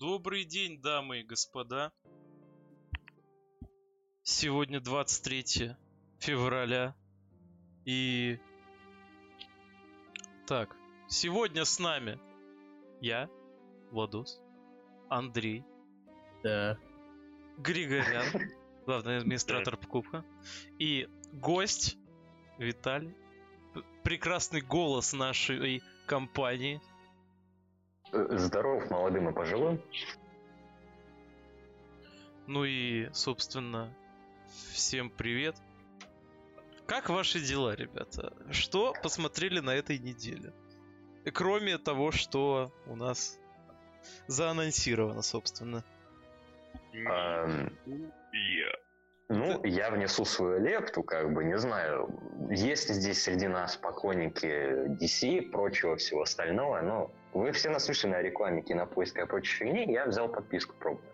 Добрый день, дамы и господа. Сегодня 23 февраля. И... Так, сегодня с нами я, Владос, Андрей, Да. Григорян, главный администратор покупка, и гость Виталий, прекрасный голос нашей компании. Э, Здоров молодым и пожилым. Ну и, собственно, всем привет. Как ваши дела, ребята? Что посмотрели на этой неделе? И Кроме того, что у нас заанонсировано, собственно. Эм, Ну, я внесу свою лепту, как бы, не знаю, есть ли здесь среди нас поклонники DC и прочего всего остального, но вы все наслышаны о рекламе кинопоиска и прочей фигни, я взял подписку пробную.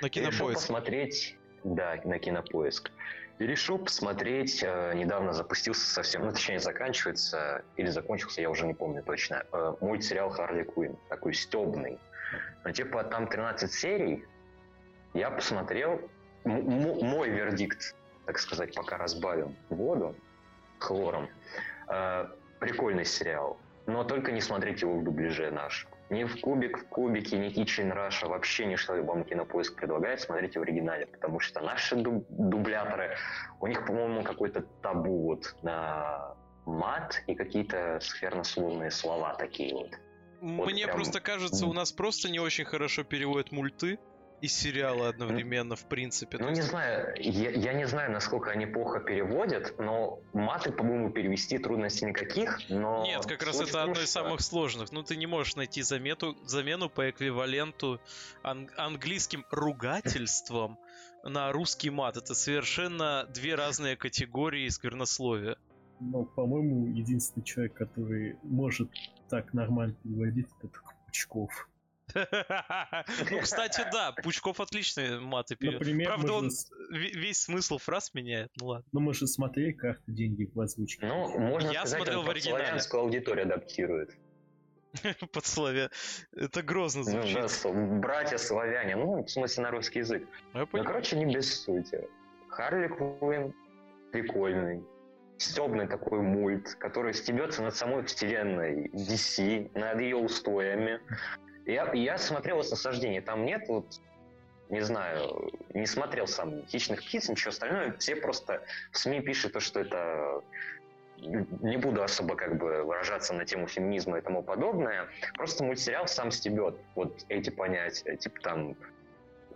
На И Решил кинопоиск. посмотреть, да, на кинопоиск. И решил посмотреть, э, недавно запустился совсем, ну, точнее, заканчивается, или закончился, я уже не помню точно, э, мультсериал Харли Квинн, такой стебный. Ну, типа, там 13 серий, я посмотрел, мой вердикт, так сказать, пока разбавим воду хлором. Э, прикольный сериал, но только не смотрите его в дубляже наш. Ни в Кубик, в Кубике, ни Kitchen Раша, вообще ничто вам Кинопоиск предлагает, смотрите в оригинале, потому что наши дуб- дубляторы, у них, по-моему, какой-то табу вот на мат и какие-то сквернословные слова такие вот. вот Мне прям- просто кажется, у нас просто не очень хорошо переводят мульты и сериалы одновременно, в принципе. Ну, не есть- знаю, я, я не знаю, насколько они плохо переводят, но маты, по-моему, перевести трудностей никаких, но... Нет, как раз это одно из самых сложных. Ну, ты не можешь найти замету, замену по эквиваленту ан- английским ругательством на русский мат. Это совершенно две разные категории сквернословия. Но, по-моему, единственный человек, который может так нормально переводить, это только Пучков. Ну, кстати, да, Пучков отличные маты. Например, Правда, он весь смысл фраз меняет. Ну ладно. Ну, мы же смотрели карты деньги в озвучке. Ну, можно Я сказать, смотрел в оригинале. славянскую аудиторию адаптирует. Под славя. Это грозно Ну, звучит. да, с- братья славяне, ну, в смысле, на русский язык. Ну, Ну, короче, не без сути. Харли Квинн прикольный, стебный такой мульт, который стебется над самой вселенной DC, над ее устоями. Я, я смотрел с наслаждением. Там нет вот, не знаю, не смотрел сам «Хищных птиц», ничего остального. Все просто в СМИ пишут то, что это не буду особо как бы выражаться на тему феминизма и тому подобное. Просто мультсериал сам стебет вот эти понятия. Типа там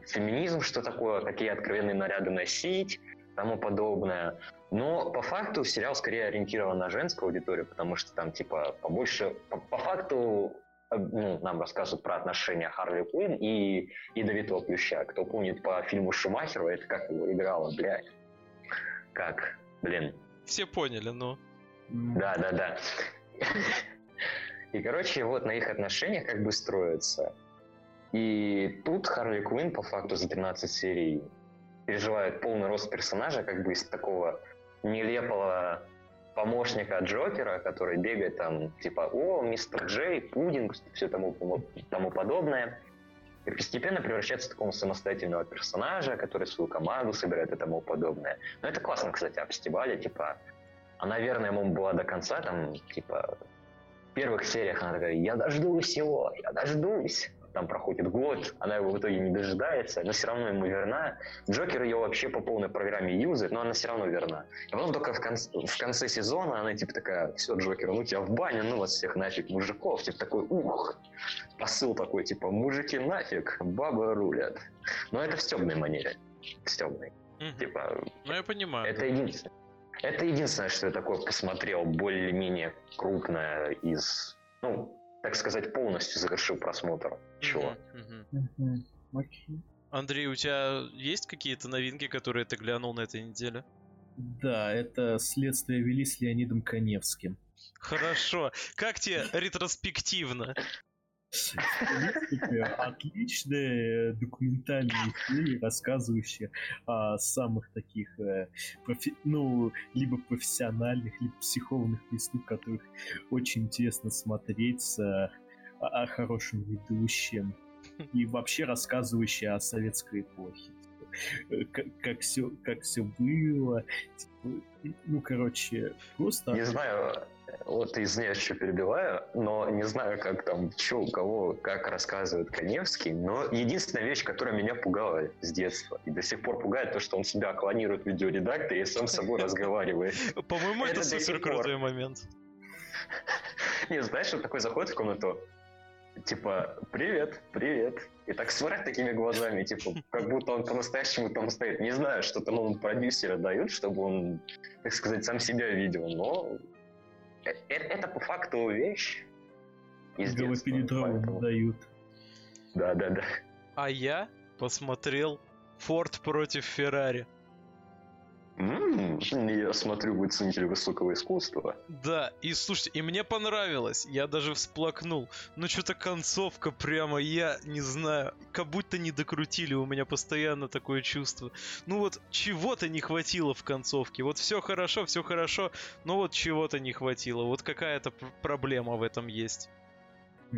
феминизм, что такое, какие откровенные наряды носить, тому подобное. Но по факту сериал скорее ориентирован на женскую аудиторию, потому что там типа побольше... По, по факту нам рассказывают про отношения Харли Квинн и Ядовитого Плюща. Кто помнит по фильму Шумахера, это как его играла, блядь. Как? Блин, Все поняли, ну. М, да, да, да. И, короче, вот на их отношениях как бы строится. И тут Харли Квинн, по факту, за 13 серий переживает полный рост персонажа, как бы из такого нелепого помощника Джокера, который бегает там, типа, о, мистер Джей, пудинг, все тому, тому подобное. И постепенно превращается в такого самостоятельного персонажа, который свою команду собирает и тому подобное. Но это классно, кстати, об Стебале, типа, она, наверное, ему была до конца, там, типа, в первых сериях она такая, я дождусь его, я дождусь. Там проходит год, она его в итоге не дожидается, но все равно ему верна. Джокер ее вообще по полной программе юзает, но она все равно верна. И потом только в конце, в конце сезона она типа такая, все, Джокер, ну тебя в баню, ну вас всех нафиг, мужиков. Типа такой, ух, посыл такой, типа, мужики нафиг, бабы рулят. Но это в стебной манере. В стебной. Мгм. Типа, Ну, я понимаю. это единственное. Это единственное, что я такое посмотрел, более-менее крупное из, ну, так сказать, полностью завершил просмотр. Чего? Андрей, у тебя есть какие-то новинки, которые ты глянул на этой неделе? Да, это следствие вели с Леонидом Коневским. Хорошо. Как тебе ретроспективно? Отличные документальные фильмы, рассказывающие о самых таких, э, профи- ну, либо профессиональных, либо психованных преступах, которых очень интересно смотреть с э, о о хорошем ведущем. и вообще рассказывающая о советской эпохе. Э, как, как все как все было. Типа, ну, короче, просто... Не знаю, вот извиняюсь, что перебиваю, но не знаю, как там, что, у кого, как рассказывает Коневский, но единственная вещь, которая меня пугала с детства и до сих пор пугает, то, что он себя клонирует в видеоредакторе и сам с собой разговаривает. По-моему, это супер крутой момент. Не, знаешь, что такой заходит в комнату, типа, привет, привет. И так смотрят такими глазами, типа, как будто он по-настоящему там стоит. Не знаю, что там он продюсера дают, чтобы он, так сказать, сам себя видел, но это, это по факту вещь. Из поэтому... дают. Да, да, да. А я посмотрел Форд против Феррари. Я смотрю, вы ценитель высокого искусства. Да, и слушайте, и мне понравилось. Я даже всплакнул. Но что-то концовка прямо, я не знаю, как будто не докрутили. У меня постоянно такое чувство. Ну вот, чего-то не хватило в концовке. Вот все хорошо, все хорошо, но вот чего-то не хватило. Вот какая-то проблема в этом есть.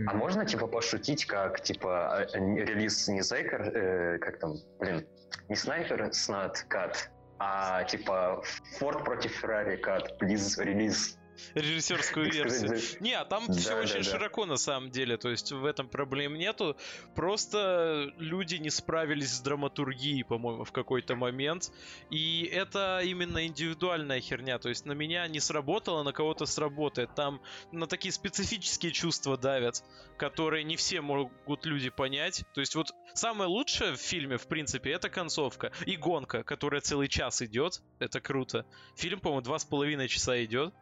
А можно, типа, пошутить, как, типа, а, релиз не Зайкер, э, как там, блин, не Снайпер, Снат, Кат, а типа Форд против Феррари, как релиз режиссерскую версию. Не, а там да, все да, очень да. широко на самом деле, то есть в этом проблем нету. Просто люди не справились с драматургией, по-моему, в какой-то момент. И это именно индивидуальная херня, то есть на меня не сработало, на кого-то сработает. Там на такие специфические чувства давят, которые не все могут люди понять. То есть вот самое лучшее в фильме, в принципе, это концовка и гонка, которая целый час идет. Это круто. Фильм, по-моему, два с половиной часа идет.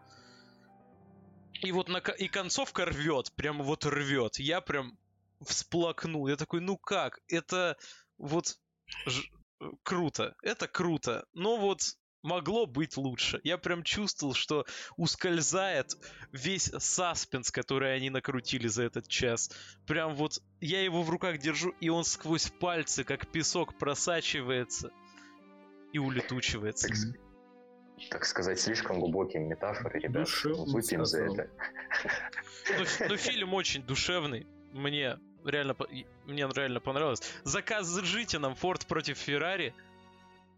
И вот на, и концовка рвет, прям вот рвет. Я прям всплакнул. Я такой, ну как? Это вот ж, круто. Это круто. Но вот могло быть лучше. Я прям чувствовал, что ускользает весь саспенс, который они накрутили за этот час. Прям вот я его в руках держу, и он сквозь пальцы, как песок, просачивается и улетучивается. Так, так сказать, слишком глубокие метафоры, ребят. Выпьем за это. Ну, ну, фильм очень душевный. Мне реально, мне реально понравилось. Закажите нам Форд против Феррари.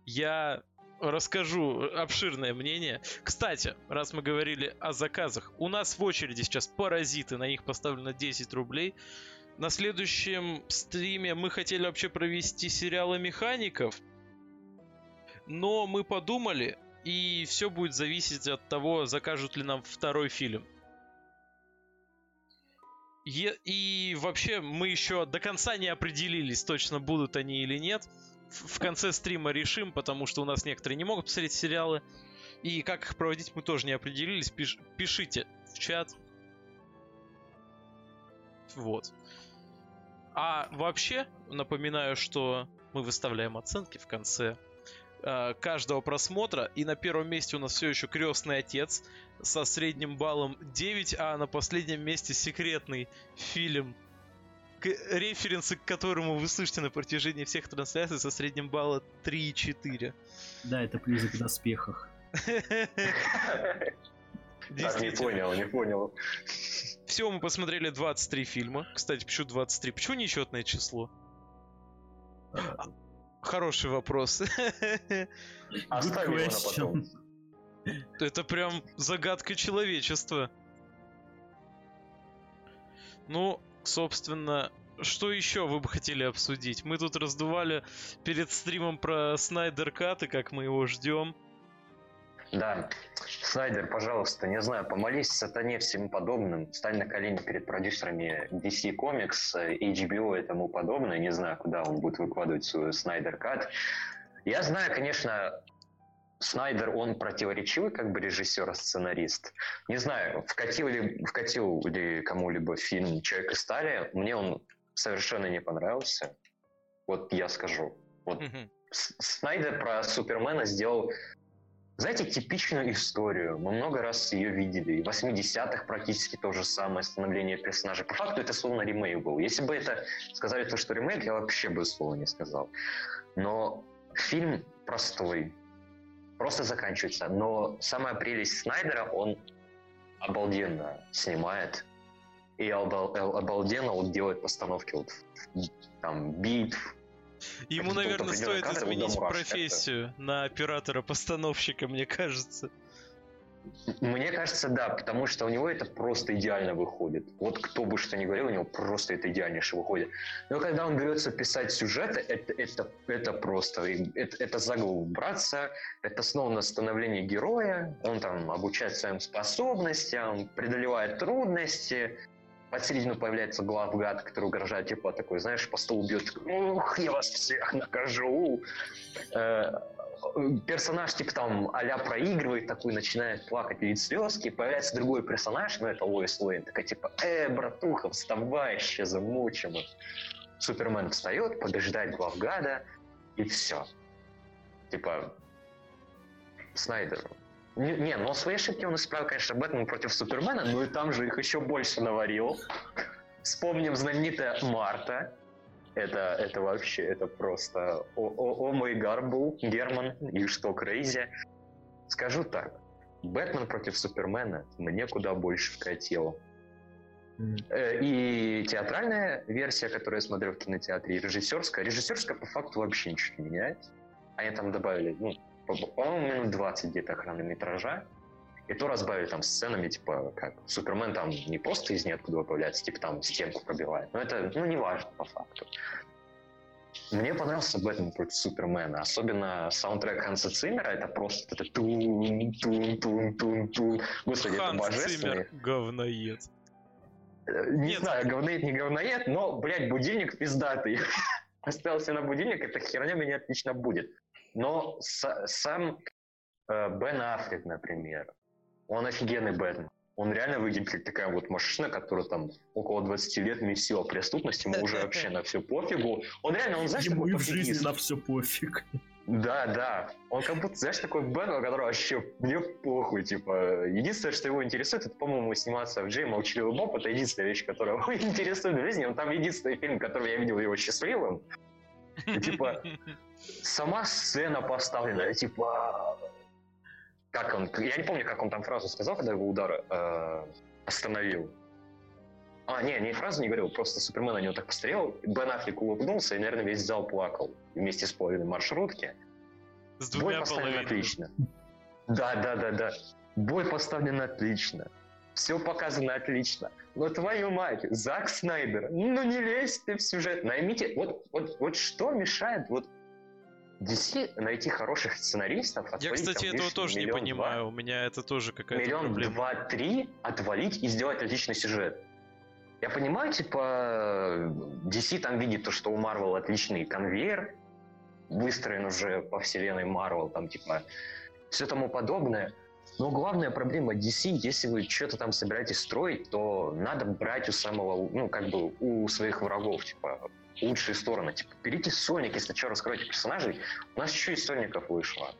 Я расскажу обширное мнение. Кстати, раз мы говорили о заказах, у нас в очереди сейчас паразиты, на них поставлено 10 рублей. На следующем стриме мы хотели вообще провести сериалы механиков, но мы подумали, и все будет зависеть от того, закажут ли нам второй фильм. Е- и вообще мы еще до конца не определились, точно будут они или нет. В, в конце стрима решим, потому что у нас некоторые не могут посмотреть сериалы. И как их проводить мы тоже не определились. Пиш- пишите в чат. Вот. А вообще, напоминаю, что мы выставляем оценки в конце э, каждого просмотра. И на первом месте у нас все еще крестный отец со средним баллом 9, а на последнем месте секретный фильм, к, референсы к которому вы слышите на протяжении всех трансляций со средним баллом 3,4. Да, это призрак в доспехах. Так, не понял, не понял. Всего мы посмотрели 23 фильма. Кстати, почему 23? Почему нечетное число? Хороший вопрос. Оставим его на потом. Это прям загадка человечества. Ну, собственно, что еще вы бы хотели обсудить? Мы тут раздували перед стримом про Снайдер Кат и как мы его ждем. Да. Снайдер, пожалуйста, не знаю, помолись сатане всем подобным, стань на колени перед продюсерами DC Comics, HBO и тому подобное. Не знаю, куда он будет выкладывать свою Снайдер Кат. Я знаю, конечно, Снайдер, он противоречивый как бы режиссер-сценарист. Не знаю, вкатил ли, вкатил ли кому-либо фильм «Человек из стали». Мне он совершенно не понравился. Вот я скажу. Вот mm-hmm. Снайдер про Супермена сделал знаете, типичную историю. Мы много раз ее видели. В 80-х практически то же самое становление персонажа. По факту это словно ремейк был. Если бы это сказали то, что ремейк, я вообще бы слова не сказал. Но фильм простой. Просто заканчивается. Но самая прелесть Снайдера, он обалденно снимает. и обал- обалденно вот делает постановки вот там битв. Ему, наверное, стоит изменить профессию на оператора-постановщика, мне кажется. Мне кажется, да, потому что у него это просто идеально выходит. Вот кто бы что ни говорил, у него просто это идеальнейше выходит. Но когда он берется писать сюжеты, это, это, это просто, это, это заговор браться, это снова на становление героя, он там обучает своим способностям, преодолевает трудности, под середину появляется главгад, который угрожает, типа, такой, знаешь, по столу бьет, ух, я вас всех накажу. Э, персонаж, типа, там, а проигрывает, такой, начинает плакать, видит слезки, появляется другой персонаж, ну, это Лоис Лейн, такая, типа, э, братуха, вставай, еще замучим. Супермен встает, побеждает главгада, и все. Типа, Снайдер. Не, не, но свои ошибки он исправил, конечно, Бэтмен против Супермена, но и там же их еще больше наварил. Вспомним знаменитая Марта, это, это вообще, это просто о, о, oh my god, bro, Герман, it's crazy. Скажу так, Бэтмен против Супермена мне куда больше вкатил. Э, и театральная версия, которую я смотрел в кинотеатре, и режиссерская. Режиссерская по факту вообще ничего не меняет. Они там добавили, ну, по-моему, минут 20 где-то хронометража. И то разбавили там сценами, типа, как Супермен там не просто из ниоткуда появляется, типа там стенку пробивает. Но это, ну, не важно по факту. Мне понравился Бэтмен против Супермена. Особенно саундтрек Ханса Циммера. Это просто это тун тун тун тун тун Господи, Ханс это божественно. Циммер говноед. Э, Не Нет. знаю, говноед, не говноед, но, блядь, будильник пиздатый. Остался на будильник, эта херня меня отлично будет. Но сам э, Бен Аффлек, например, он офигенный Бэтмен. Он реально выглядит как такая вот машина, которая там около 20 лет месила преступность, ему уже вообще на все пофигу. Он реально, он знаешь, Ему и в жизни на все пофиг. Да, да. Он как будто, знаешь, такой Бэтмен, который вообще мне похуй, типа. Единственное, что его интересует, это, по-моему, сниматься в Джей Молчаливый Боб. Это единственная вещь, которая его интересует в жизни. Он там единственный фильм, который я видел его счастливым. И, типа, сама сцена поставлена, типа... Как он... Я не помню, как он там фразу сказал, когда его удар э, остановил. А, не, не фразу не говорил, просто Супермен на него так посмотрел, Бен Аффлек улыбнулся, и, наверное, весь зал плакал вместе с половиной маршрутки. С Бой поставлен половинами. отлично. Да, да, да, да. Бой поставлен отлично. Все показано отлично. Но твою мать, Зак Снайдер, ну не лезь ты в сюжет. Наймите, вот, вот, вот что мешает вот DC найти хороших сценаристов, Я, отвалить кстати, там этого тоже не понимаю. У меня это тоже какая-то Миллион, проблема. два, три отвалить и сделать отличный сюжет. Я понимаю, типа, DC там видит то, что у Marvel отличный конвейер, выстроен уже по вселенной Marvel, там, типа, все тому подобное. Но главная проблема DC, если вы что-то там собираетесь строить, то надо брать у самого, ну, как бы, у своих врагов, типа, лучшие стороны. Типа, берите сольник, если что, раскройте персонажей. У нас еще из сольников вышло.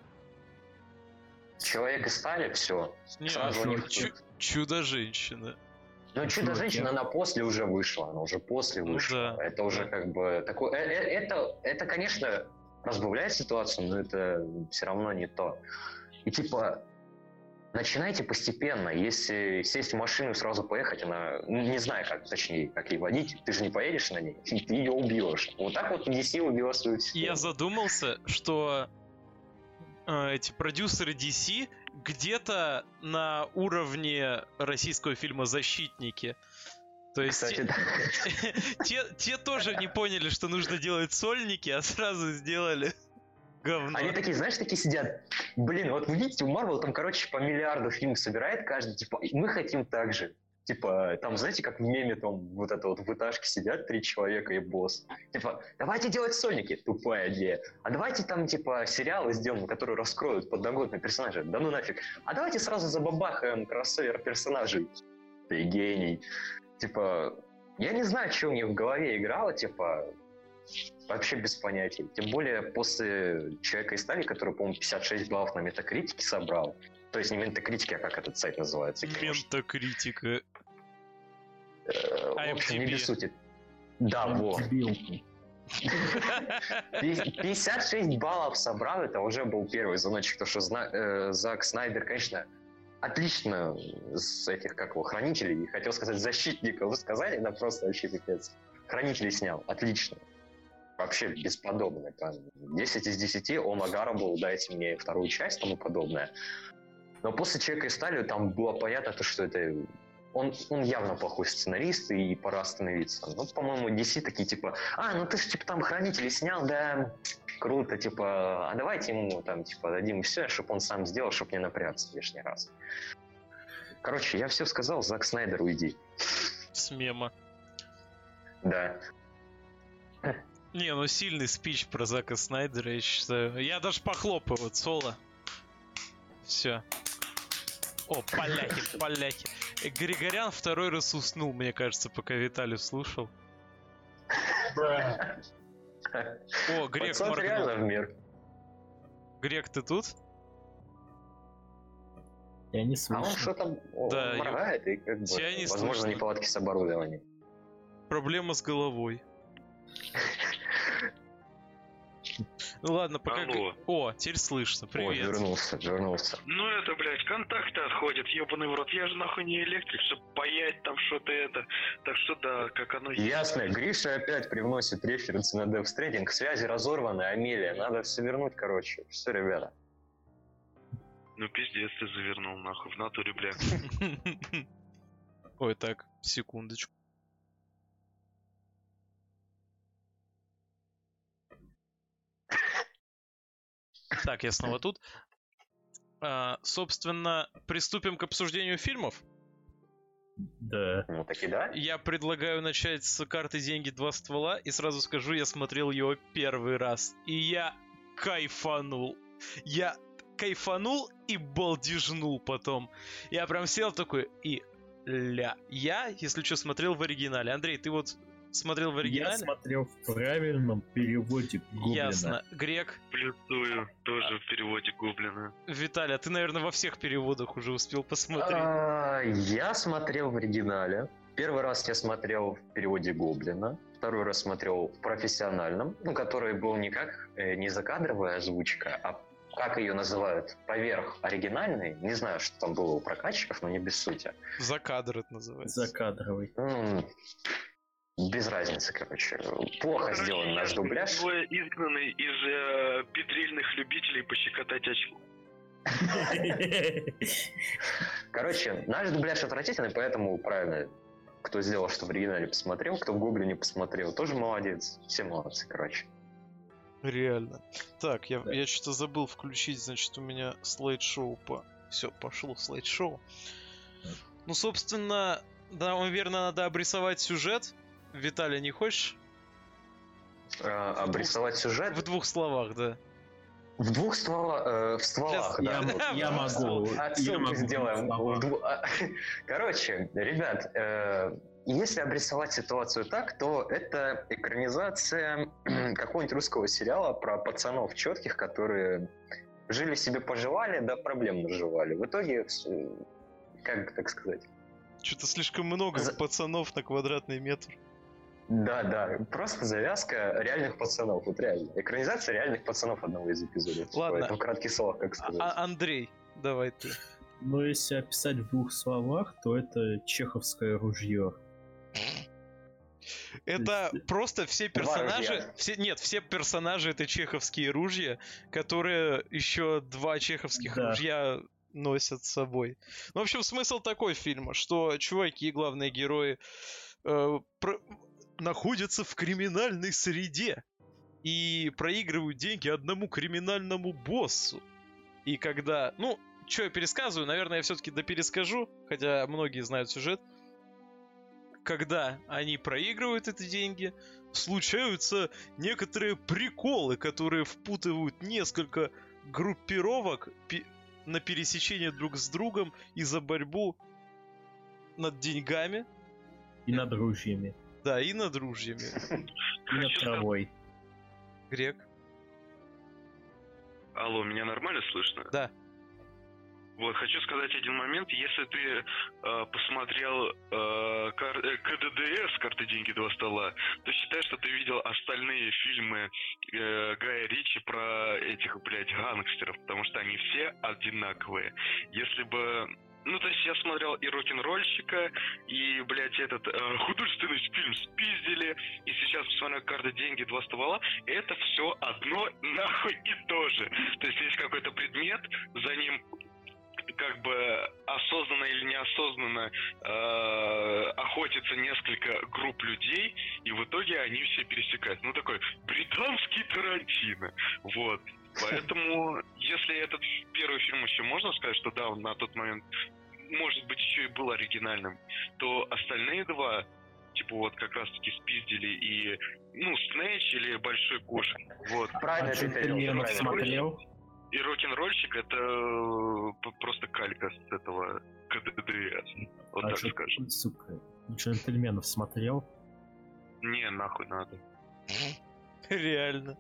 Человек из стали, все. Не, Сразу них чу- Чудо-женщина. Ну, чудо-женщина, она после уже вышла, она уже после Ну вышла. да. Это уже как бы такой... э, э, Это, это, конечно, разбавляет ситуацию, но это все равно не то. И типа, начинайте постепенно. Если сесть в машину и сразу поехать, она... ну, Не знаю, как, точнее, как ей водить, ты же не поедешь на ней, ты ее убьешь. Вот так вот DC убила свою И я задумался, что э, эти продюсеры DC где-то на уровне российского фильма «Защитники». То есть Кстати, те, да. те, те тоже не поняли, что нужно делать сольники, а сразу сделали говно. Они такие, знаешь, такие сидят. Блин, вот вы видите, у Marvel там, короче, по миллиарду фильмов собирает каждый. Типа, мы хотим так же. Типа, там, знаете, как в меме там вот это вот в этажке сидят три человека и босс. Типа, давайте делать сольники. Тупая идея. А давайте там, типа, сериалы сделаем, которые раскроют подноготные персонажи. Да ну нафиг. А давайте сразу забабахаем кроссовер персонажей. Ты гений. Типа, я не знаю, что у них в голове играло, типа, вообще без понятия. Тем более после «Человека из стали», который, по-моему, 56 баллов на метакритике собрал. То есть не метакритики, а как этот сайт называется? Ментокритика. Э, В общем, не сути. Да, во. Дебил. Пи- 56 баллов собрал, это уже был первый звоночек, то что Зна- э, Зак Снайдер, конечно, отлично с этих, как его, хранителей, хотел сказать защитников, сказали, да просто вообще пипец. Хранителей снял, отлично. Вообще бесподобно. Там 10 из 10, о был, дайте мне вторую часть, тому подобное. Но после «Человека и стали» там было понятно, то, что это он, он явно плохой сценарист, и пора остановиться. Ну, по-моему, DC такие, типа, а, ну ты же, типа, там «Хранители» снял, да, круто, типа, а давайте ему, там, типа, дадим все, чтобы он сам сделал, чтобы не напрягаться лишний раз. Короче, я все сказал, Зак Снайдер, уйди. С мема. Да. Не, ну сильный спич про Зака Снайдера, я считаю. Я даже похлопаю, вот, соло. Все. О, поляки, поляки. Григорян второй раз уснул, мне кажется, пока Виталий слушал. О, Грек реально в мир. Грек, ты тут? Я не слышу. А он что-то да, моргает, и как бы, не возможно, слышно. неполадки с оборудованием. Проблема с головой. Ну ладно, пока... Алло. О, теперь слышно, привет. Ой, вернулся, вернулся. Ну это, блядь, контакты отходят, ебаный в рот. Я же нахуй не электрик, чтобы паять там что-то это. Так что да, как оно есть. Ясно, Гриша опять привносит референсы на Death Stranding. Связи разорваны, Амелия. Надо все вернуть, короче. Все, ребята. Ну пиздец ты завернул, нахуй, в натуре, бля. Ой, так, секундочку. Так, я снова тут. А, собственно, приступим к обсуждению фильмов. Да. Ну таки да. Я предлагаю начать с карты «Деньги. Два ствола» и сразу скажу, я смотрел ее первый раз. И я кайфанул. Я кайфанул и балдежнул потом. Я прям сел такой и ля. Я, если что, смотрел в оригинале. Андрей, ты вот смотрел в оригинале? Я смотрел в правильном переводе Гоблина. Ясно. Грек? Плюсую, тоже в переводе Гоблина. Виталий, а ты, наверное, во всех переводах уже успел посмотреть. А, я смотрел в оригинале. Первый раз я смотрел в переводе Гоблина. Второй раз смотрел в профессиональном, ну, который был не как э, не закадровая озвучка, а как ее называют, поверх оригинальный. Не знаю, что там было у прокатчиков, но не без сути. Закадр это называется. Закадровый. Без разницы, короче. Плохо короче, сделан наш дубляж. Двое изгнаны из э, петрильных любителей пощекотать очки. Короче, наш дубляж отвратительный, поэтому правильно, кто сделал, что в оригинале посмотрел, кто в гугле не посмотрел, тоже молодец. Все молодцы, короче. Реально. Так, я, да. я что-то забыл включить, значит, у меня слайд-шоу по... Все, пошло слайд-шоу. Ну, собственно, да, наверное, надо обрисовать сюжет. Виталий, не хочешь? А, обрисовать двух... сюжет? В двух словах, да. В двух стволах, э, в стволах, я, да. Я, я могу. Отсылки я могу сделаем. Короче, ребят, э, если обрисовать ситуацию так, то это экранизация какого-нибудь русского сериала про пацанов четких, которые жили себе поживали, да проблем наживали. В итоге, как так сказать? Что-то слишком много За... пацанов на квадратный метр. Да, да, просто завязка реальных пацанов, вот реально. Экранизация реальных пацанов одного из эпизодов. Типа, Ладно. Это в кратких словах, как сказать. А, Андрей, давай ты. Ну, если описать в двух словах, то это чеховское ружье. Это просто все персонажи... Все, нет, все персонажи это чеховские ружья, которые еще два чеховских да. ружья носят с собой. Ну, в общем, смысл такой фильма, что чуваки, главные герои, э, про находятся в криминальной среде и проигрывают деньги одному криминальному боссу. И когда, ну, что я пересказываю, наверное, я все-таки доперескажу, хотя многие знают сюжет. Когда они проигрывают эти деньги, случаются некоторые приколы, которые впутывают несколько группировок на пересечение друг с другом и за борьбу над деньгами. И над ружьями. Да, и над ружьями. И над травой. Грек. Алло, меня нормально слышно? Да. Вот, хочу сказать один момент. Если ты э, посмотрел э, кар- э, КДДС, карты деньги два стола, то считай, что ты видел остальные фильмы э, Гая Ричи про этих, блядь, гангстеров, потому что они все одинаковые. Если бы Ну, то есть я смотрел и рок-н-ролльщика, и, блядь, этот э, художественный фильм спиздили, и сейчас посмотрел карты деньги, два ствола. Это все одно нахуй и то же. То есть есть какой-то предмет, за ним как бы осознанно или неосознанно э, охотится несколько групп людей, и в итоге они все пересекают. Ну такой британский Тарантино. Вот. Поэтому, если этот первый фильм еще можно сказать, что да, он на тот момент, может быть, еще и был оригинальным, то остальные два, типа вот как раз-таки спиздили и, ну, Снэч или Большой Куш. Вот. Правильно А ты смотрел? И рок-н-ролльщик это э, просто калька с этого КДДС. Вот А так скажем. Сука, джентльменов смотрел? Не, нахуй надо. Реально.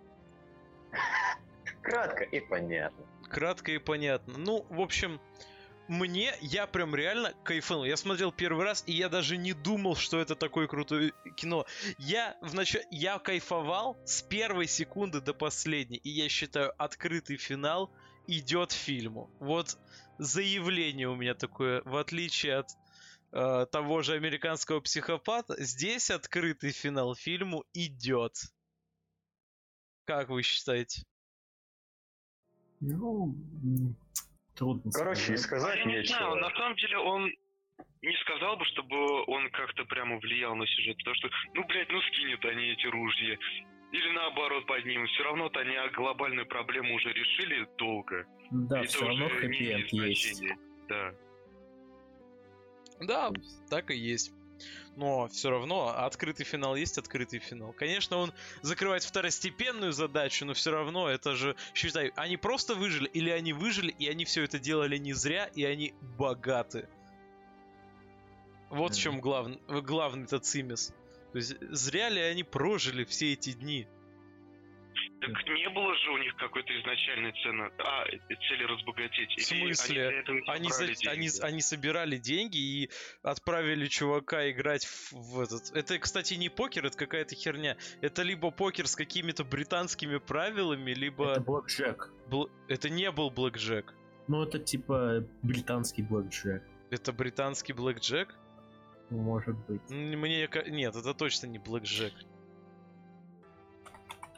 Кратко и понятно. Кратко и понятно. Ну, в общем, мне, я прям реально кайфанул. Я смотрел первый раз, и я даже не думал, что это такое крутое кино. Я вначале, я кайфовал с первой секунды до последней, и я считаю, открытый финал идет фильму. Вот заявление у меня такое, в отличие от э, того же американского психопата, здесь открытый финал фильму идет. Как вы считаете? Ну, трудно Короче, и сказать. сказать я не знаю, нечего. на самом деле он не сказал бы, чтобы он как-то прямо влиял на сюжет, потому что, ну, блядь, ну скинет они эти ружья. Или наоборот поднимут. Все равно-то они глобальную проблему уже решили долго. Да, Это все равно имеет есть. Да. Да, так и есть. Но все равно открытый финал есть открытый финал. Конечно, он закрывает второстепенную задачу, но все равно это же, считай, они просто выжили, или они выжили, и они все это делали не зря, и они богаты. Вот в Мгм. чем главный, главный-то цимис. То есть зря ли они прожили все эти дни? Так не было же у них какой-то изначальной цены, а, цели разбогатеть. В Или смысле? Они, для этого и Они, за- они, они собирали деньги и отправили чувака играть в, в этот. Это, кстати, не покер, это какая-то херня. Это либо покер с какими-то британскими правилами, либо Это Блэк Джек. бл- это не был Блэк Джек. Ну, это типа британский Блэк Джек. Это британский Блэк Джек? Может быть. Мне нет, это точно не Блэк Джек.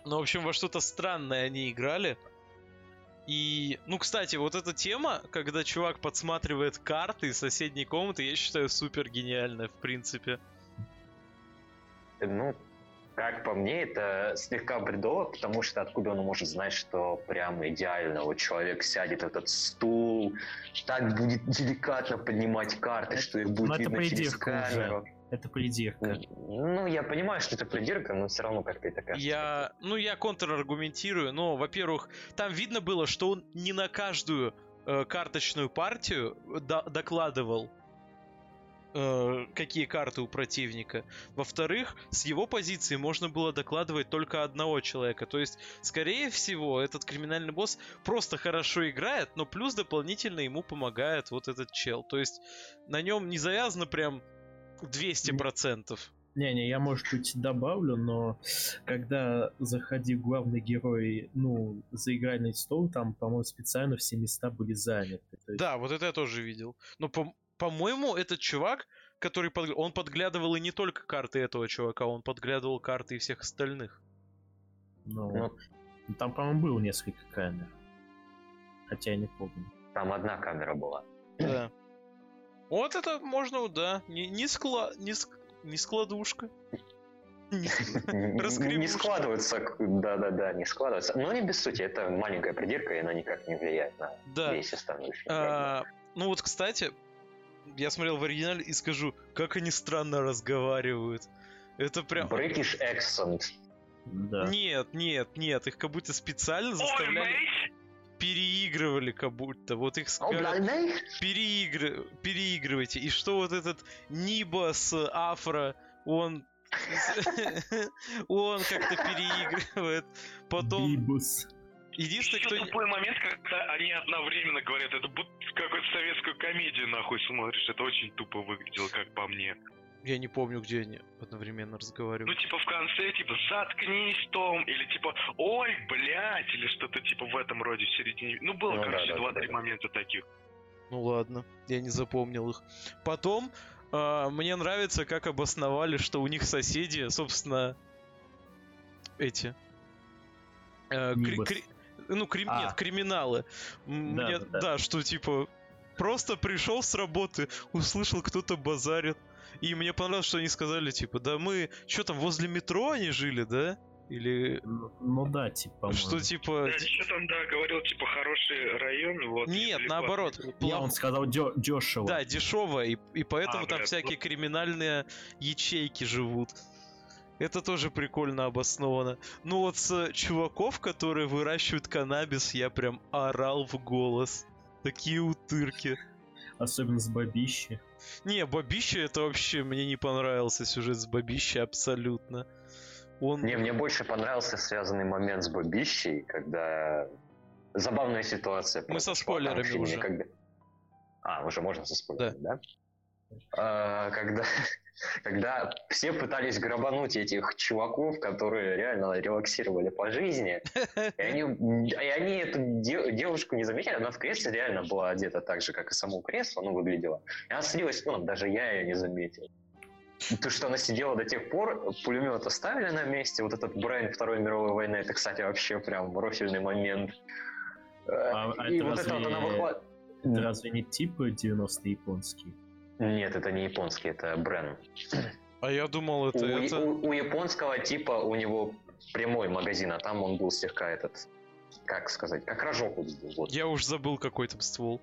Ну, в общем, во что-то странное они играли. И, ну, кстати, вот эта тема, когда чувак подсматривает карты из соседней комнаты, я считаю супер гениальная, в принципе. Ну, как по мне, это слегка бредово, потому что откуда он может знать, что прям идеально вот человек сядет в этот стул, так будет деликатно поднимать карты, что их будет Ну, это видно через придирка уже. Это придирка. Ну, я понимаю, что это придирка, но все равно как-то это кажется. Я, ну, я контраргументирую, но, во-первых, там видно было, что он не на каждую э, карточную партию до- докладывал, э, какие карты у противника. Во-вторых, с его позиции можно было докладывать только одного человека. То есть, скорее всего, этот криминальный босс просто хорошо играет, но плюс дополнительно ему помогает вот этот чел. То есть, на нем не завязано прям 200%. Не-не, я, может быть, добавлю, но когда заходил главный герой, ну, за игральный стол, там, по-моему, специально все места были заняты. Есть, Да, вот это я тоже видел. Но по- по-моему, этот чувак, который подг- он подглядывал и не только карты этого чувака, он подглядывал карты и всех остальных. ну, там, по-моему, было несколько камер. Хотя я не помню. Там одна камера была. Вот это можно, да. Не, не, скла... не, ск- не складушка. Не складывается, да-да-да, не складывается. Но не без сути, это маленькая придирка, и она никак не влияет на Да. весь остальной. А, ну вот, кстати, я смотрел в оригинале и скажу, как они странно разговаривают. Это прям... British accent. Да. Нет, нет, нет, их как будто специально Ой, заставляли... переигрывали как будто. Вот их блядь, переигры... переигрывайте. И что вот этот Ниба с Афро, он... он как-то переигрывает. Потом... Бибус. Единственное, Еще кто... тупой момент, когда они одновременно говорят, это будто какую-то советскую комедию нахуй смотришь, это очень тупо выглядело, как по мне. Я не помню, где они одновременно Ну, разговаривают. типа в конце, типа, заткнись, Том, или типа, ой, блядь, или что-то типа в этом роде, в середине. Ну, было, Ну, короче, да, два-три да, да. момента таких. Ну ладно, я не запомнил их. Потом э, мне нравится, как обосновали, что у них соседи, собственно, эти. э, кри- кри- ну, крим- А. нет, криминалы. Да, Мне, да, да. да, что типа просто пришел с работы, услышал, кто-то базарит. И мне понравилось, что они сказали, типа, да мы, что там, возле метро они жили, да? Или Ну, ну да, типа, по-моему. что типа... Да, что там, да, говорил, типа, хороший район, вот. Нет, недалеко наоборот. плох- он сказал дё- дешево. Да, дешево, и, и поэтому А, там блядь, всякие ну- криминальные ячейки живут. Это тоже прикольно обосновано. Ну вот с чуваков, которые выращивают каннабис, я прям орал в голос. Такие утырки. Особенно с бабищи. Не, Бабище это вообще мне не понравился сюжет с Бабище абсолютно. Он... Не, мне больше понравился связанный момент с Бабищей, когда забавная ситуация. Мы со спойлерами фильме, уже. когда- А, уже можно со спойлерами, да? А, когда, когда все пытались грабануть этих чуваков, которые реально релаксировали по жизни, и они, и они эту де- девушку не заметили, она в кресле реально была одета так же, как и само кресло, ну, выглядела. И она слилась фоном, даже я ее не заметил. То, что она сидела до тех пор, пулемет оставили на месте, вот этот Брайан Второй мировой войны, это, кстати, вообще прям рофильный момент. А- а и это вот это вот разве- она выхват- Это разве не типа 90-е японские? Нет, это не японский, это Брен. А я думал, это У, это... у- у японского типа у него прямой магазин, а там он был слегка этот, как сказать, как рожок был. Вот. Я уж забыл, какой там ствол.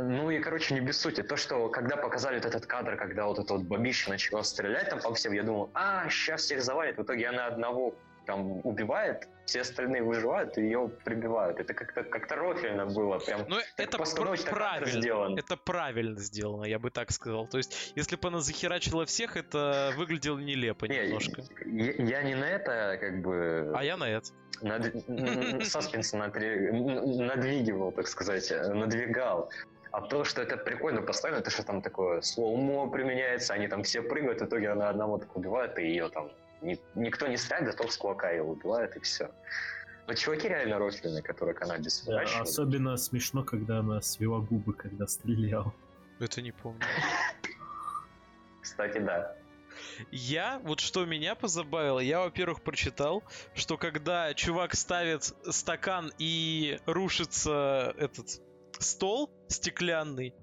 Ну и, короче, не без сути. То, что когда показали вот этот кадр, когда вот это вот бабище начало стрелять там по всем, я думал, а, сейчас всех завалит. В итоге она одного там убивает, все остальные выживают и ее прибивают. Это как-то как рофильно было. Прям Ну, это пр- правильно. сделан. Это правильно сделано, я бы так сказал. То есть, если бы она захерачила всех, это выглядело нелепо Не, немножко. Я, я не на это, как бы, А я на это. над- саспенс надвигивал, так сказать, надвигал. А то, что это прикольно поставлено, то, что там такое слоумо применяется, они там все прыгают, в итоге она одного так убивает, и ее там ни- никто не стреляет, зато с кулака ее убивает, и все. Но чуваки реально рофленные, которые каннабис Да, выращивают. особенно смешно, когда она свела губы, когда стрелял. Это не помню. Кстати, да. Я, вот что меня позабавило, я, во-первых, прочитал, что когда чувак ставит стакан и рушится этот стол стеклянный,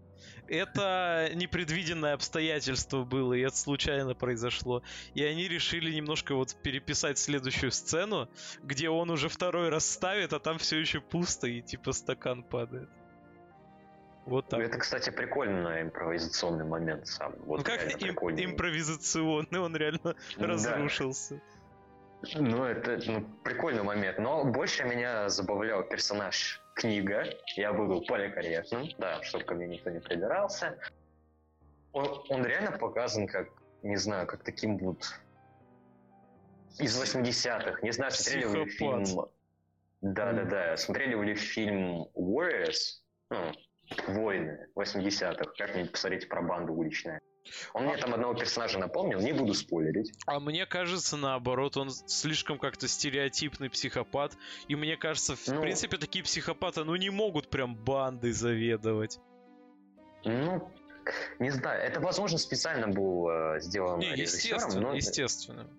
это непредвиденное обстоятельство было, и это случайно произошло. И они решили немножко вот переписать следующую сцену, где он уже второй раз ставит, а там все еще пусто, и типа стакан падает. Вот так. Это, кстати, прикольный импровизационный момент сам. Вот ну как им- импровизационный, он реально Да. разрушился. Ну, это ну, прикольный момент. Но больше меня забавлял персонаж книга. Я буду поликорректным, да, чтобы ко мне никто не придирался. Он, он реально показан как, не знаю, как таким вот из 80-х. Не знаю, смотрели вы Психопат. фильм... Да-да-да, смотрели ли фильм Warriors? Ну, Войны 80-х. Как-нибудь посмотрите про банду уличная. Он мне там одного персонажа напомнил, не буду спойлерить. А мне кажется, наоборот, он слишком как-то стереотипный психопат. И мне кажется, в Ну. принципе, такие психопаты, ну, не могут прям бандой заведовать. Ну, не знаю, это, возможно, специально было э, сделано Не, режиссером, естественно, но, естественно.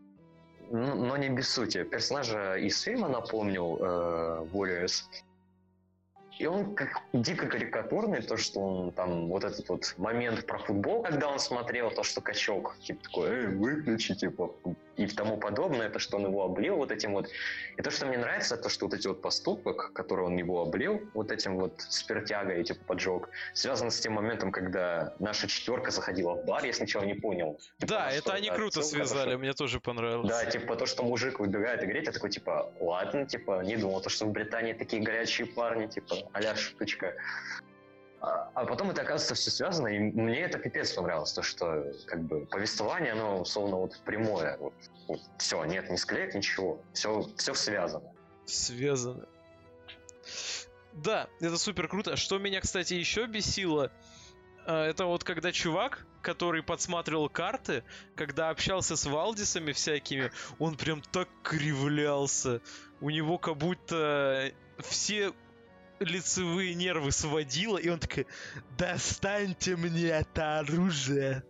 но, но не без сути. Персонажа из фильма напомнил э, Warriors. И он как дико карикатурный, то, что он там, вот этот вот момент про футбол, когда он смотрел, то, что качок, типа такой, эй, выключи, типа, и тому подобное, то, что он его облил вот этим вот. И то, что мне нравится, то, что вот эти вот поступок, который он его облил, вот этим вот спиртягой, типа, поджог, связан с тем моментом, когда наша четверка заходила в бар, я сначала не понял. Типа, Да, это они круто отсылка, связали, что- мне тоже понравилось. да, типа то, что мужик выбегает и говорит, я такой, типа, ладно, типа, не думал, то, что в Британии такие горячие парни, типа, а шуточка. А, а потом это, оказывается, все связано, и мне это пипец понравилось, то, что, как бы, повествование, оно, условно, вот прямое, вот, все, нет, не склеек, ничего, все, все связано. связаны. Да, это супер круто. Что меня, кстати, еще бесило, э, это вот когда чувак, который подсматривал карты, когда общался с Валдисами всякими, он прям так кривлялся. У него как будто все лицевые нервы сводило, и он такой, достаньте мне это оружие.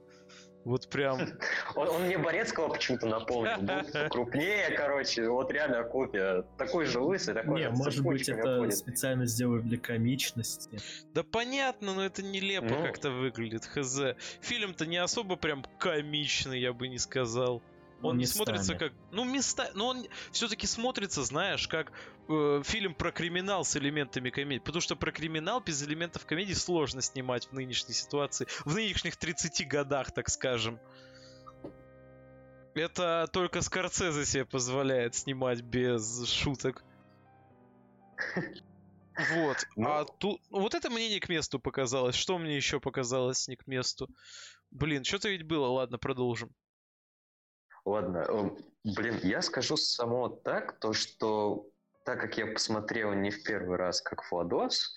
Вот прям... Он, он мне Борецкого почему-то напомнил. Был крупнее, короче. Вот реально копия. Такой же лысый, такой Не, же может быть, это ходит. специально сделали для комичности. Да понятно, но это нелепо Ну. как-то выглядит, хз. Фильм-то не особо прям комичный, я бы не сказал. Он не смотрится местами. как... Ну, места... Но он все-таки смотрится, знаешь, как э, фильм про криминал с элементами комедии. Потому что про криминал без элементов комедии сложно снимать в нынешней ситуации. В нынешних 30 годах, так скажем. Это только Скорцезе себе позволяет снимать без шуток. Вот. Ну. А тут... Вот это мне не к месту показалось. Что мне еще показалось не к месту? Блин, что-то ведь было. Ладно, продолжим. Ладно, э, блин, я скажу само так, то что так как я посмотрел не в первый раз, как Владос,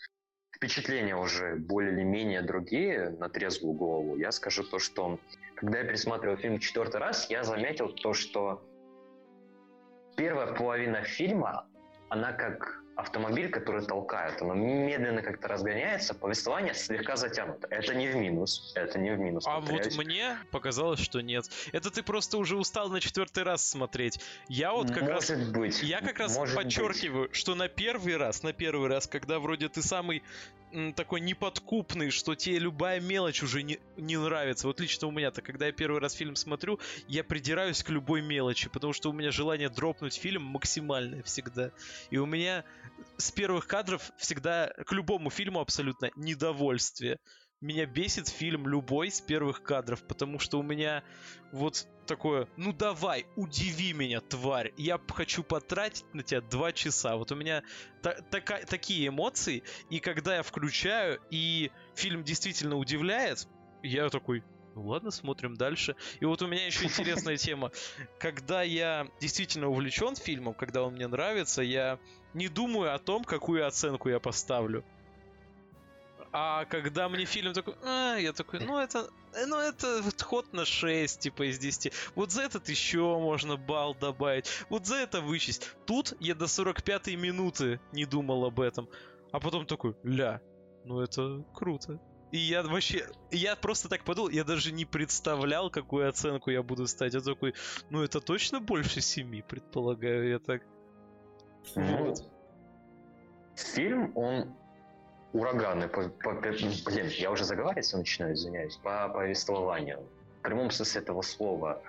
впечатления уже более или менее другие на трезвую голову. Я скажу то, что когда я пересматривал фильм четвертый раз, я заметил то, что первая половина фильма, она как автомобиль, который толкают, она медленно как-то разгоняется, повествование слегка затянуто. Это не в минус, это не в минус. А вот повторяюсь. мне показалось, что нет. Это ты просто уже устал на четвертый раз смотреть. Я вот как раз... Может быть. Я как раз может быть. подчеркиваю, что на первый раз, на первый раз, когда вроде ты самый такой неподкупный, что тебе любая мелочь уже не, не нравится. Вот лично у меня-то, когда я первый раз фильм смотрю, я придираюсь к любой мелочи, потому что у меня желание дропнуть фильм максимальное всегда. И у меня с первых кадров всегда к любому фильму абсолютно недовольствие. Меня бесит фильм любой с первых кадров, потому что у меня вот такое, ну давай, удиви меня, тварь. Я хочу потратить на тебя два часа. Вот у меня та- така- такие эмоции, и когда я включаю, и фильм действительно удивляет, я такой, ну ладно, смотрим дальше. И вот у меня еще интересная тема. Когда я действительно увлечен фильмом, когда он мне нравится, я не думаю о том, какую оценку я поставлю. А когда мне фильм такой, «А», я такой, ну это, э, ну это вот ход на 6, типа из 10. Вот за этот еще можно балл добавить. Вот за это вычесть. Тут я до 45 минуты не думал об этом. А потом такой, ля, ну это круто. И я вообще, я просто так подумал, я даже не представлял, какую оценку я буду ставить. Я такой, ну это точно больше 7, предполагаю, я так. Ну, Вот. Фильм, он ураганный. По, по- блин, я уже заговариваться начинаю, извиняюсь. По повествованию. В прямом смысле этого слова.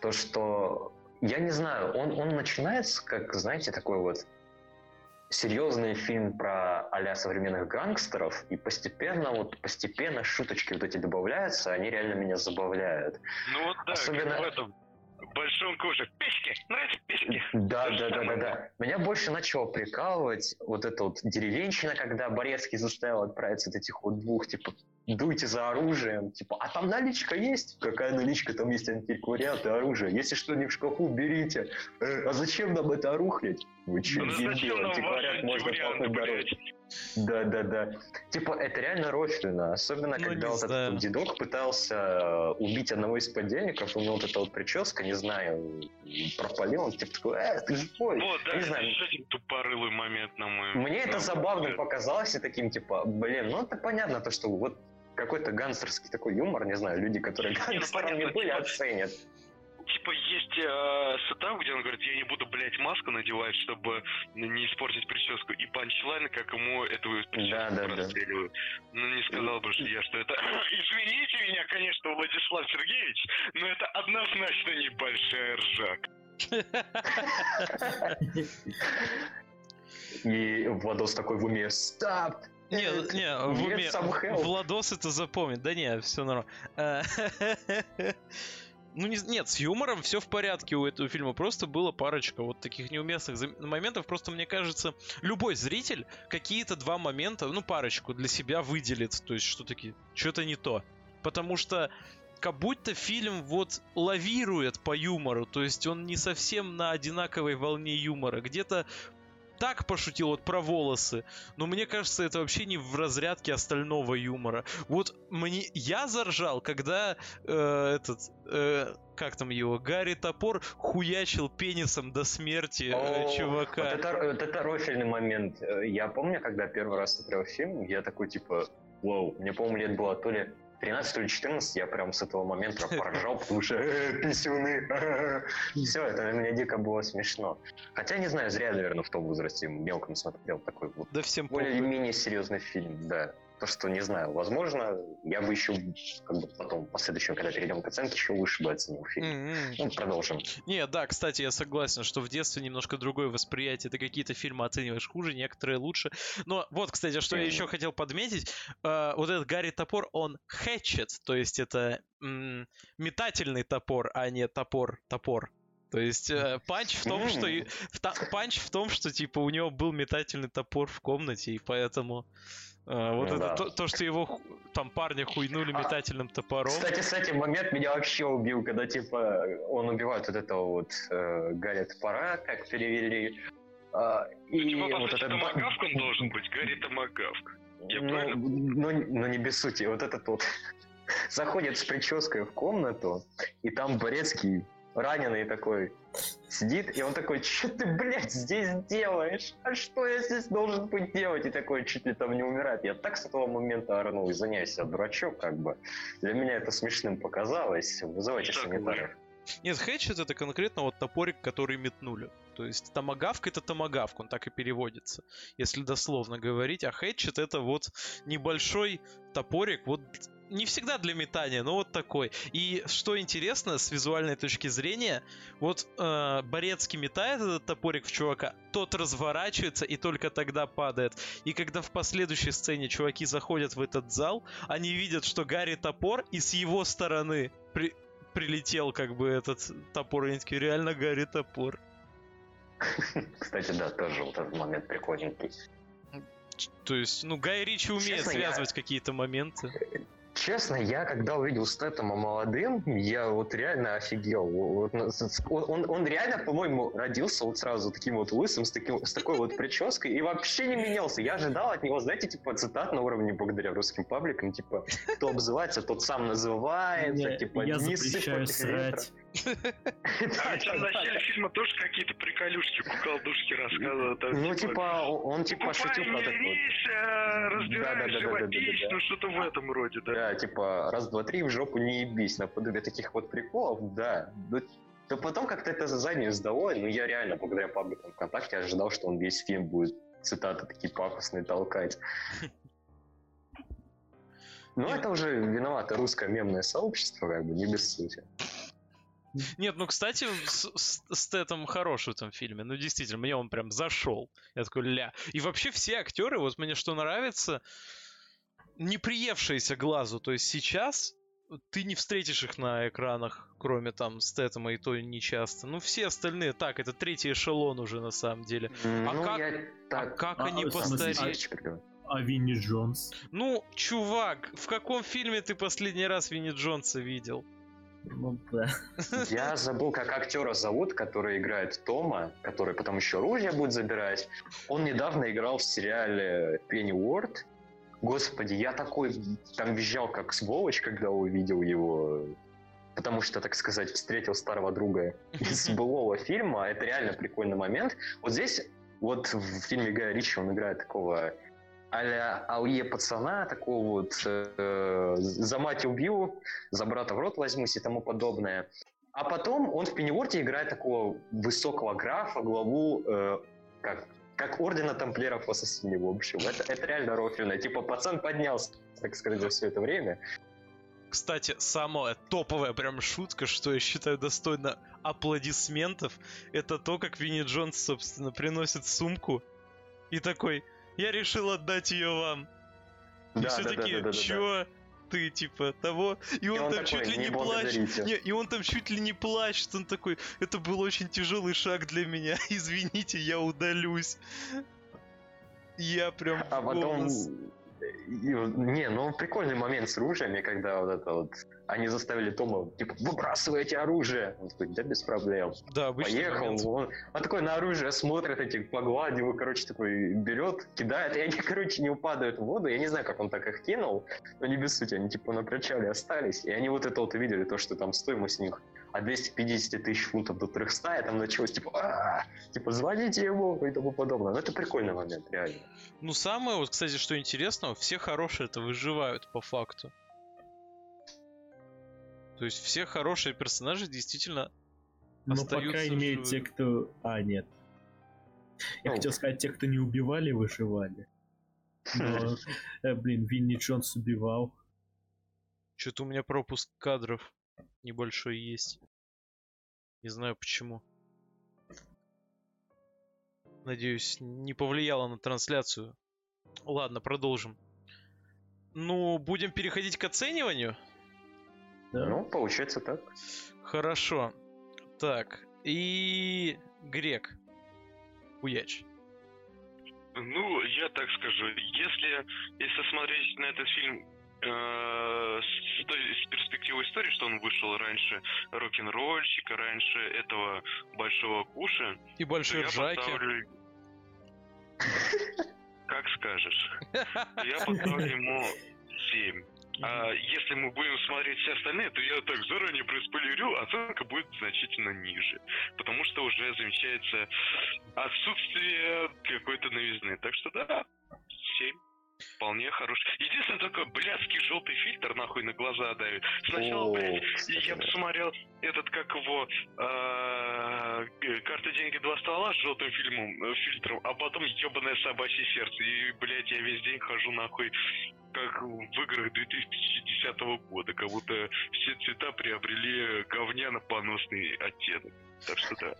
То, что... Я не знаю, он, он начинается как, знаете, такой вот серьезный фильм про а современных гангстеров, и постепенно, вот постепенно шуточки вот эти добавляются, они реально меня забавляют. Ну вот да, Особенно- в этом большом коже. Письки! Нравятся письки? Да, да, да, да, да. Меня больше начало прикалывать вот эта вот деревенщина, когда Борецкий заставил отправиться от этих вот двух, типа, дуйте за оружием, типа, а там наличка есть? Какая наличка? Там есть антиквариат и оружие. Если что не в шкафу, берите. «Э, а зачем нам это орухлить? Вы че, Ну зачем нам антиквариат можно пахнуть дороже. Да, да, да. Типа, это реально рофлено. Особенно, Ну, когда вот знаю. этот дедок пытался э, убить одного из подельников, у него вот эта вот прическа, не знаю, пропалил, он типа такой, э, ты живой. Вот, да, не это знаю, один тупорылый момент, на мой мне это на мой забавным взгляд. показалось и таким, типа, блин, ну это понятно, то, что вот какой-то гангстерский такой юмор, не знаю, люди, которые ну, гангстерами понятно, были, типа, оценят. Типа есть э, сетап, где он говорит, я не буду, блядь, маску надевать, чтобы не испортить прическу. И панчлайн, как ему эту прическу Да, да, да. Ну, не сказал бы что я, что это... Извините меня, конечно, Владислав Сергеевич, но это однозначно небольшая ржака. И Владос такой в уме, стоп! Не, не, в уме, some help». Владос это запомнит. Да не, все нормально. Ну, не, нет, с юмором все в порядке у этого фильма. Просто было парочка вот таких неуместных моментов. Просто мне кажется, любой зритель какие-то два момента, ну, парочку для себя выделит. То есть, что таки, что-то не то. Потому что как будто фильм вот лавирует по юмору. То есть он не совсем на одинаковой волне юмора. Где-то так пошутил вот про волосы, но мне кажется, это вообще не в разрядке остального юмора. Вот мне я заржал, когда э, этот э, как там его Гарри Топор хуячил пенисом до смерти э, О, чувака. Вот это, вот это рофильный момент. Э, Я помню, когда первый раз смотрел фильм, я такой типа, вау, мне, по-моему, лет было то ли 13, то ли 14, я прям с этого момента поржал, потому что э, писюны. Все, это меня дико было смешно. Хотя, не знаю, зря, наверное, в том возрасте мелком смотрел такой вот Да всем более-менее серьезный фильм, да. То, что, не знаю, возможно, я бы еще, как бы потом, в последующем, когда перейдем к оценке, еще выше бы оценил фильм. М-м. Ну, продолжим. Не, да, кстати, я согласен, что в детстве немножко другое восприятие. Ты какие-то фильмы оцениваешь хуже, некоторые лучше. Но вот, кстати, что я Мгм. еще хотел подметить. э, вот этот Гарри Топор, он hatchet, то есть это м, метательный топор, а не топор-топор. То есть э, панч в том, что... в та- панч в том, что, типа, у него был метательный топор в комнате, и поэтому... э, вот Ну это да. то, то, что его там парня хуйнули А, метательным топором. Кстати, с этим момент меня вообще убил, когда, типа, он убивает вот этого вот э, Гарри Топора, как перевели. А, и Типа, по вот этот... томагавк он должен быть, Гарри Томагавк. Я ну, правильно? ну, ну, не без сути. Вот этот вот заходит с прической в комнату, и там Борецкий раненый такой сидит, и он такой, что ты, блядь, здесь делаешь? А что я здесь должен быть делать? И такой чуть ли там не умирает. Я так с этого момента орнул, извиняюсь, я дурачок, как бы. Для меня это смешным показалось. Вызывайте санитаров. Нет, хэтчет это конкретно вот топорик, который метнули. То есть томагавк это томагавк, он так и переводится, если дословно говорить. А хэтчет это вот небольшой топорик, вот не всегда для метания, но вот такой. И что интересно, с визуальной точки зрения, вот э, Борецкий метает этот топорик в чувака, тот разворачивается и только тогда падает. И когда в последующей сцене чуваки заходят в этот зал, они видят, что Гарри топор, и с его стороны при- прилетел как бы этот топор, и такие, реально Гарри топор. Кстати, да, тоже вот этот момент прикольненький. То есть, ну, Гай Ричи умеет Честно, я- связывать какие-то моменты. Честно, я когда увидел Стэттема молодым, я вот реально офигел. Вот, он, он реально, по-моему, родился вот сразу таким вот лысым, с, таким, с такой вот прической, и вообще не менялся. Я ожидал от него, знаете, типа цитат на уровне благодаря русским пабликам, типа, кто обзывается, тот сам называется, типа, я не запрещаю ретро. А в начале фильма тоже какие-то приколюшки, куколдушки рассказывал. там, Ну, типа, он, типа «Покупай, шутил про разбирай Да-да-да-да-да-да-да. живопись, ну что-то в этом роде, да. Да, типа, раз, два, три, в жопу не ебись. Наподобие таких вот приколов, да. Ну, то потом как-то это за заднюю сдало, но я реально, благодаря пабликам ВКонтакте, ожидал, что он весь фильм будет цитаты такие пафосные толкать. Ну, это уже виновато русское мемное сообщество, как бы, не без сути. Нет, ну, кстати, с, Стэттем хорош в этом фильме. Ну, действительно, мне он прям зашел. Я такой, ля. И вообще все актеры, вот мне что нравится, не приевшиеся глазу. То есть сейчас ты не встретишь их на экранах, кроме там Стэттема, и то не часто. Ну, все остальные, так, это третий эшелон уже на самом деле. ну, как- я так... как а, они постарели? Говорю. А Винни Джонс? Ну, чувак, в каком фильме ты последний раз Винни Джонса видел? Ну да. Я забыл, как актера зовут, который играет Тома, который потом еще оружие будет забирать. Он недавно играл в сериале Пенни Уорд. Господи, я такой там визжал, как сволочь, когда увидел его. Потому что, так сказать, встретил старого друга из былого фильма. Это реально прикольный момент. Вот здесь, вот в фильме Гая Ричи он играет такого а-ля Ауе пацана, такого вот э, за мать убью, за брата в рот возьмусь и тому подобное. А потом он в Пенниворте играет такого высокого графа, главу, э, как, как ордена тамплиеров в Ассасине, в общем. Это, это реально рофельно. Типа пацан поднялся, так сказать, за все это время. Кстати, самая топовая прям шутка, что я считаю достойно аплодисментов, это то, как Винни Джонс, собственно, приносит сумку и такой, я решил отдать ее вам. И все такие, чё? Ты типа того, и он, И он там такой, чуть ли «Не не плачет. благодарите». Не, и он там чуть ли не плачет. Он такой, это был очень тяжелый шаг для меня. Извините, я удалюсь. Я прям А потом, голос. И, не, ну прикольный момент с оружиями, когда вот это вот они заставили Тома, типа, выбрасывайте оружие. Он такой, да без проблем. Да, Поехал, момент. он, он такой на оружие смотрит, эти погладил, короче, такой берет, кидает, и они, короче, не упадают в воду. Я не знаю, как он так их кинул, но не без сути, они типа на причале остались. И они вот это вот увидели, то, что там стоимость у них от 250 тысяч фунтов до 300, и там началось типа, «А-а-а!» типа, звоните ему и тому подобное. Но это прикольный момент, реально. Ну, самое, вот, кстати, что интересно, все хорошие это выживают по факту. То есть все хорошие персонажи действительно Ну, по крайней мере, те, кто... А, нет. Я Ну. хотел сказать, те, кто не убивали, выживали. Но, э, блин, Винни Джонс убивал. Что-то у меня пропуск кадров небольшой есть. Не знаю почему. Надеюсь, не повлияло на трансляцию. Ладно, продолжим. Ну, будем переходить к оцениванию. Да? Ну, получается так. Хорошо. Так, и Грек. Уяч. Ну, я так скажу, если, если смотреть на этот фильм с, той- с перспективы истории, что он вышел раньше рок-н-ролльщика, раньше этого большого куша, И большой ржаки. поставлю... Как скажешь. Я поставлю ему 7. А если мы будем смотреть все остальные, то я так заранее проспойлерю, оценка будет значительно ниже. Потому что уже замечается отсутствие какой-то новизны. Так что да, 7. Вполне хороший. Единственное, только блядский желтый фильтр нахуй на глаза давит. Сначала, О, блядь, кстати, я посмотрел этот, как его, э, «Карта, деньги, два стола» с желтым фильмом, э, фильтром, а потом ебаное собачье сердце. И, блядь, я весь день хожу нахуй, как в играх 2010 года, как будто все цвета приобрели говняно-поносный оттенок. Так что да.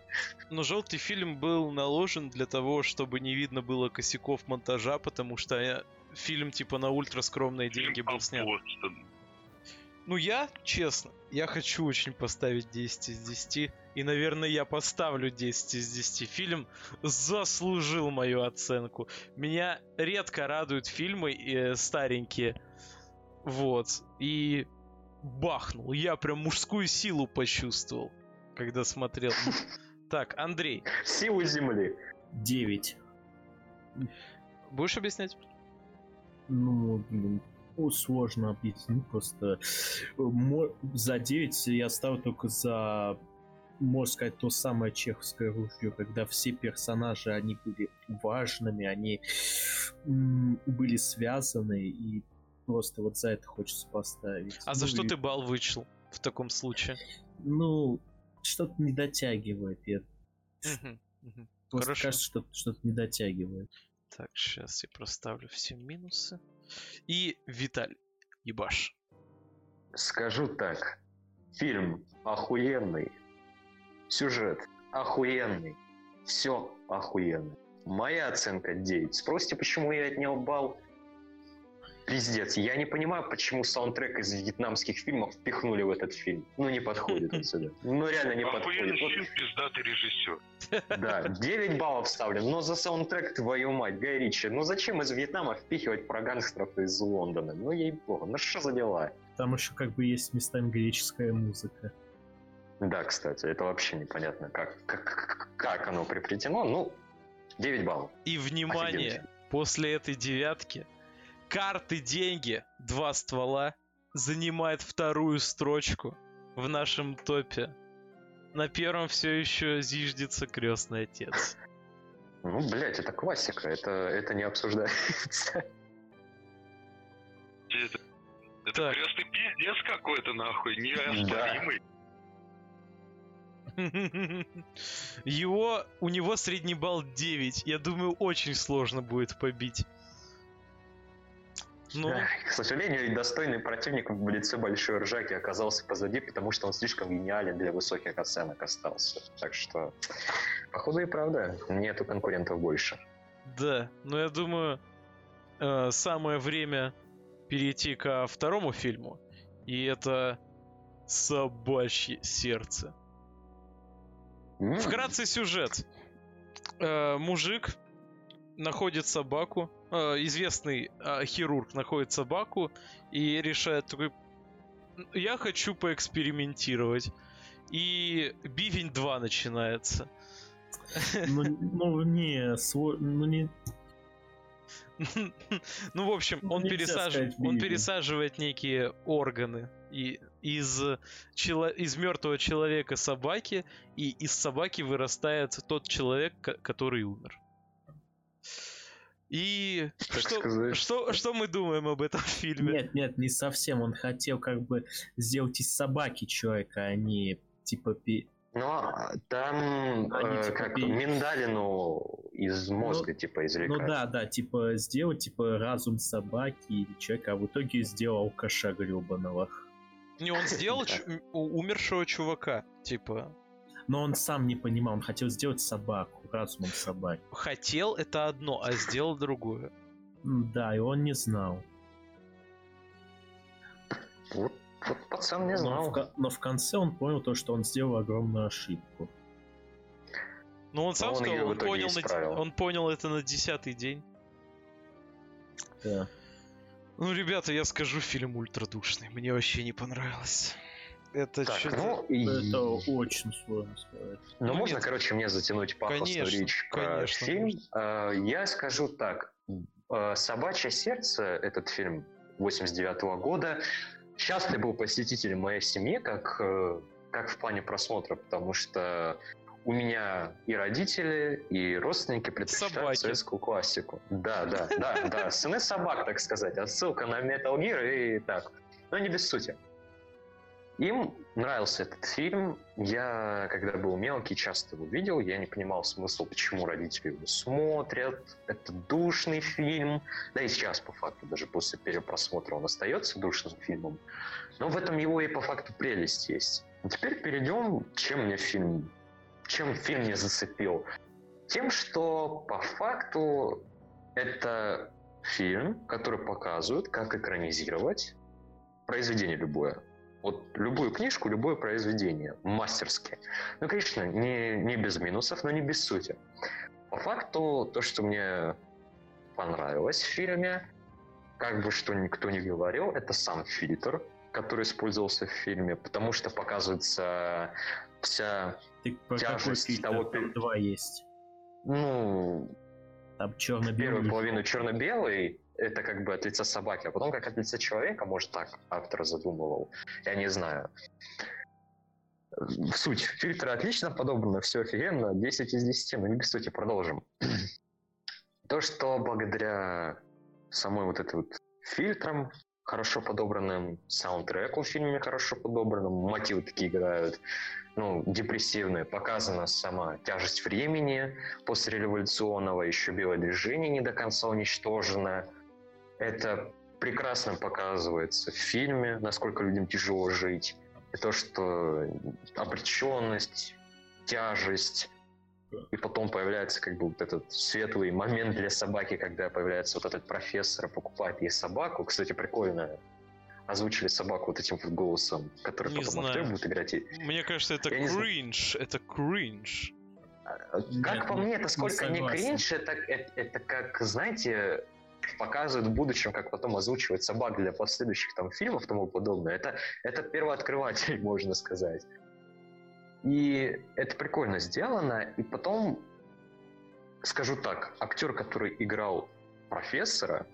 Но желтый фильм был наложен для того, чтобы не видно было косяков монтажа, потому что э, фильм типа на ультра скромные деньги Фильм был снят. Бостон. Ну я, честно, я хочу очень поставить 10 из 10. И, наверное, я поставлю 10 из 10. Фильм заслужил мою оценку. Меня редко радуют фильмы э, старенькие. Вот. И бахнул. Я прям мужскую силу почувствовал, когда смотрел. Так, Андрей, Силу земли. 9. будешь объяснять? Ну, блин, ну, сложно объяснить, просто за 9 я ставлю только за, можно сказать, то самое чеховское ружье, когда все персонажи, они были важными, они были связаны, и просто вот за это хочется поставить. А за Ну что и, ты бал вычел в таком случае? Ну, что-то не дотягивает, я Мгм, мгм. просто Хорошо. кажется, что что-то не дотягивает. Так, сейчас я проставлю все минусы. И Виталь, ебаш. Скажу так. Фильм охуенный. Сюжет охуенный. Все охуенно. Моя оценка 9. Спросите, почему я отнял балл? Пиздец, я не понимаю, почему саундтрек из вьетнамских фильмов впихнули в этот фильм. Ну, не подходит отсюда. Ну, реально не подходит. Вот пиздатый режиссер. Да, 9 баллов ставлю, но за саундтрек, твою мать, Гай Ричи, ну зачем из Вьетнама впихивать про гангстеров из Лондона? Ну ей-богу, ну что за дела? Там еще как бы есть местами греческая музыка. Да, кстати, это вообще непонятно, как, как, как оно приплетено. Ну, 9 баллов. И внимание, Офигенный после этой девятки карты деньги, два ствола, занимает вторую строчку в нашем топе. На первом все еще зиждется крестный отец. Ну, блядь, это классика, это, это не обсуждается. Это, это Так. крестный пиздец какой-то, нахуй, неоспоримый. Его, у него средний балл 9. Я думаю, очень сложно будет побить. Ну, К сожалению, достойный противник в лице Большой Ржаки оказался позади, потому что он слишком гениален для высоких оценок остался. Так что, походу и правда, нету конкурентов больше. да. Но я думаю, э, самое время перейти ко второму фильму. И это «Собачье сердце». Вкратце сюжет. Э, мужик находит собаку, э, известный э, хирург находит собаку и решает такой, я хочу поэкспериментировать. И Бивень 2 начинается. Ну, ну не, сво- ну не, Ну, в общем, Ну, он, нельзя пересаж- сказать он пересаживает некие органы и из, чело- из мертвого человека собаки, и из собаки вырастает тот человек, ко- который умер. И Так что, сказать. что, что мы думаем об этом фильме? нет, нет, не совсем. Он хотел как бы сделать из собаки человека, а не типа пи- Но там Они, э, типа, как пи- миндалину из мозга типа Ну извлекают. да, да, типа сделать типа разум собаки или человека, а в итоге сделал алкаша гребаного. Не, он сделал умершего чувака, типа. Но он сам не понимал, он хотел сделать собаку, разумом собаки. Хотел это одно, а сделал другое. Да, и он не знал. Вот, вот пацан не Но знал. в, ко- но в конце он понял то, что он сделал огромную ошибку. Но он сам он сказал, в он понял, на он понял это на десятый день. Да. Ну, ребята, я скажу, фильм ультрадушный. Мне вообще не понравилось. Это Так, что-то... ну, и... Это очень сложно сказать. Ну, Ну, можно, нет. короче, мне затянуть пафосную Конечно, речь про конечно, фильм. можно. Э, Я скажу так. Э, «Собачье сердце», этот фильм 89 года, частый был посетителем моей семьи, как, э, как в плане просмотра, потому что у меня и родители, и родственники предпочитают Собаки. советскую классику. Да, да, да, да. Сыны собак, так сказать. Отсылка на Metal Gear и так. Но не без сути. Им нравился этот фильм. Я, когда был мелкий, часто его видел. Я не понимал смысл, почему родители его смотрят. Это душный фильм. Да и сейчас, по факту, даже после перепросмотра он остается душным фильмом. Но в этом его и по факту прелесть есть. А теперь перейдем, чем мне фильм, чем фильм меня зацепил. Тем, что по факту это фильм, который показывает, как экранизировать произведение любое. Вот любую книжку, любое произведение, мастерски. Ну, конечно, не, не без минусов, но не без сути. По факту, то, что мне понравилось в фильме, как бы что никто не говорил, это сам фильтр, который использовался в фильме, потому что показывается вся, Ты Тяжесть того, Там два есть. ну, Там черно-белый. первую половину черно-белый, это как бы от лица собаки, а потом как от лица человека, может так автор задумывал, я не знаю. Суть. Фильтры отлично подобраны, все офигенно, 10 из 10, но не без сути, продолжим. То, что благодаря самой вот этой вот фильтрам, хорошо подобранным саундтреку в фильме хорошо подобранным, мотивы такие играют, ну, депрессивные, показана сама тяжесть времени после революционного, еще белое движение не до конца уничтожено. Это прекрасно показывается в фильме, насколько людям тяжело жить. И то, что обреченность, тяжесть, и потом появляется как бы вот этот светлый момент для собаки, когда появляется вот этот профессор, покупает ей собаку. Кстати, прикольно озвучили собаку вот этим вот голосом, который Не потом знаю. актер будет играть. Мне кажется, это Я не кринж. Это кринж. Как Нет, по не- мне, это не сколько не согласен. кринж, это, это, это как, знаете, показывают в будущем, как потом озвучивать собак для последующих там фильмов и тому подобное. Это, это первооткрыватель, можно сказать. И это прикольно сделано. И потом, скажу так, актер, который играл профессора,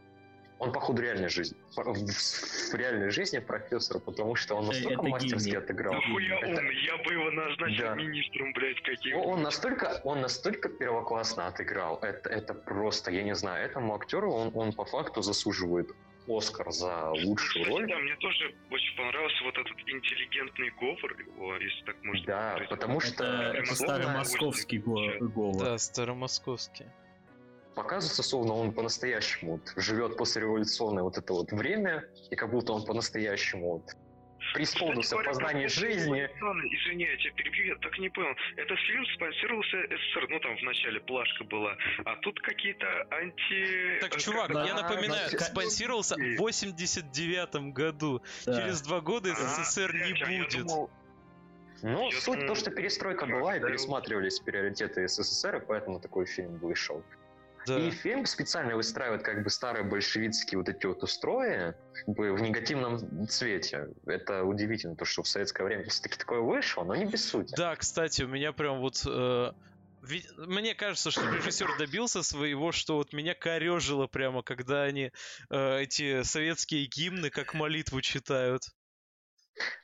он, походу, реальной жизни. В, в реальной жизни профессора, потому что он настолько это мастерски гений. отыграл. Нахуя Это- он? Я бы его назначил Да. министром, блядь, каким. он он настолько, он настолько первоклассно отыграл. Это, это просто, я не знаю, этому актеру он, он по факту заслуживает Оскар за лучшую Кстати, роль. да, мне тоже очень понравился вот этот интеллигентный говор его, если так можно Да, сказать. потому что Это, это старомосковский удовольствие го- голос. Да, старомосковский. Показывается, словно он по-настоящему вот живет после революционное вот это вот время, и как будто он по-настоящему вот преисполнился в познании жизни. Извини, я тебя перебью, я так не понял. Этот фильм спонсировался СССР, ну там в начале плашка была, а тут какие-то анти... Так, э, чувак, как- я Да, напоминаю, значит, спонсировался в 89 году. Да. Через два года А, СССР не а я будет. думал, Ну, Я суть то, что перестройка была, и да, пересматривались приоритеты СССР, и поэтому такой фильм вышел. Да. И фильм специально выстраивает как бы старые большевистские вот эти вот устрои как бы в негативном цвете. Это удивительно, то, что в советское время все-таки такое вышло, но не без сути. Да, кстати, у меня прям вот... э, Мне кажется, что режиссер добился своего, что вот меня корежило прямо, когда они э, эти советские гимны как молитву читают.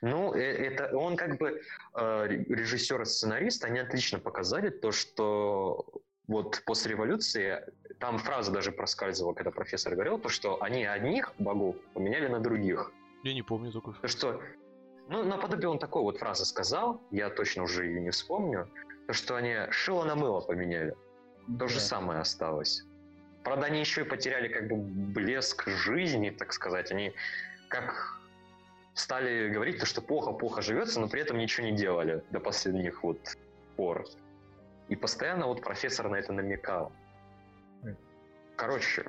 Ну, э, это он как бы э, режиссер и сценарист, они отлично показали то, что вот после революции там фраза даже проскальзывала, когда профессор говорил, то, что они одних богов поменяли на других. Я не помню такой. То, что, ну, наподобие он такой вот фразы сказал, я точно уже ее не вспомню, то, что они шило на мыло поменяли. То же Да. самое осталось. Правда, они еще и потеряли как бы блеск жизни, так сказать. Они как стали говорить, то, что плохо-плохо живется, но при этом ничего не делали до последних вот пор. И постоянно вот профессор на это намекал. Короче,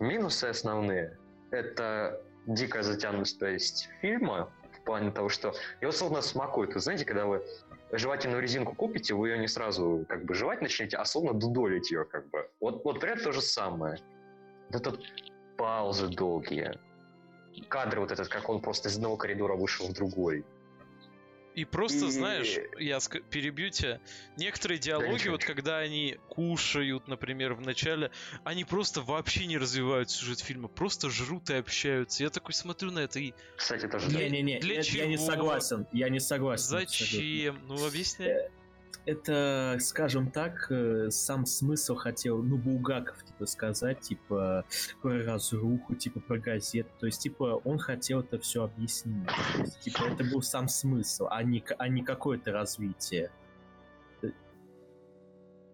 минусы основные. Это дикая затянутость фильма в плане того, что его словно смакует. Вы знаете, когда вы жевательную резинку купите, вы ее не сразу как бы жевать начнете, а словно дудолить ее как бы. Вот, вот прям то же самое. Вот этот паузы долгие. Кадры вот этот, как он просто из одного коридора вышел в другой. И просто, И- знаешь, я ск- перебью тебя, некоторые диалоги, ничего, вот когда они кушают, например, в начале, они просто вообще не развивают сюжет фильма, просто жрут и общаются. Я такой смотрю на это и Кстати, тоже. Не-не-не, Для это я не согласен. Я не согласен. абсолютно. зачем? Ну, объясняй. Это, скажем так, э, сам смысл хотел, ну, Булгаков, типа, сказать, типа, про разруху, типа, про газет. То есть, типа, он хотел это все объяснить. То есть, типа, это был сам смысл, а не, а не какое-то развитие.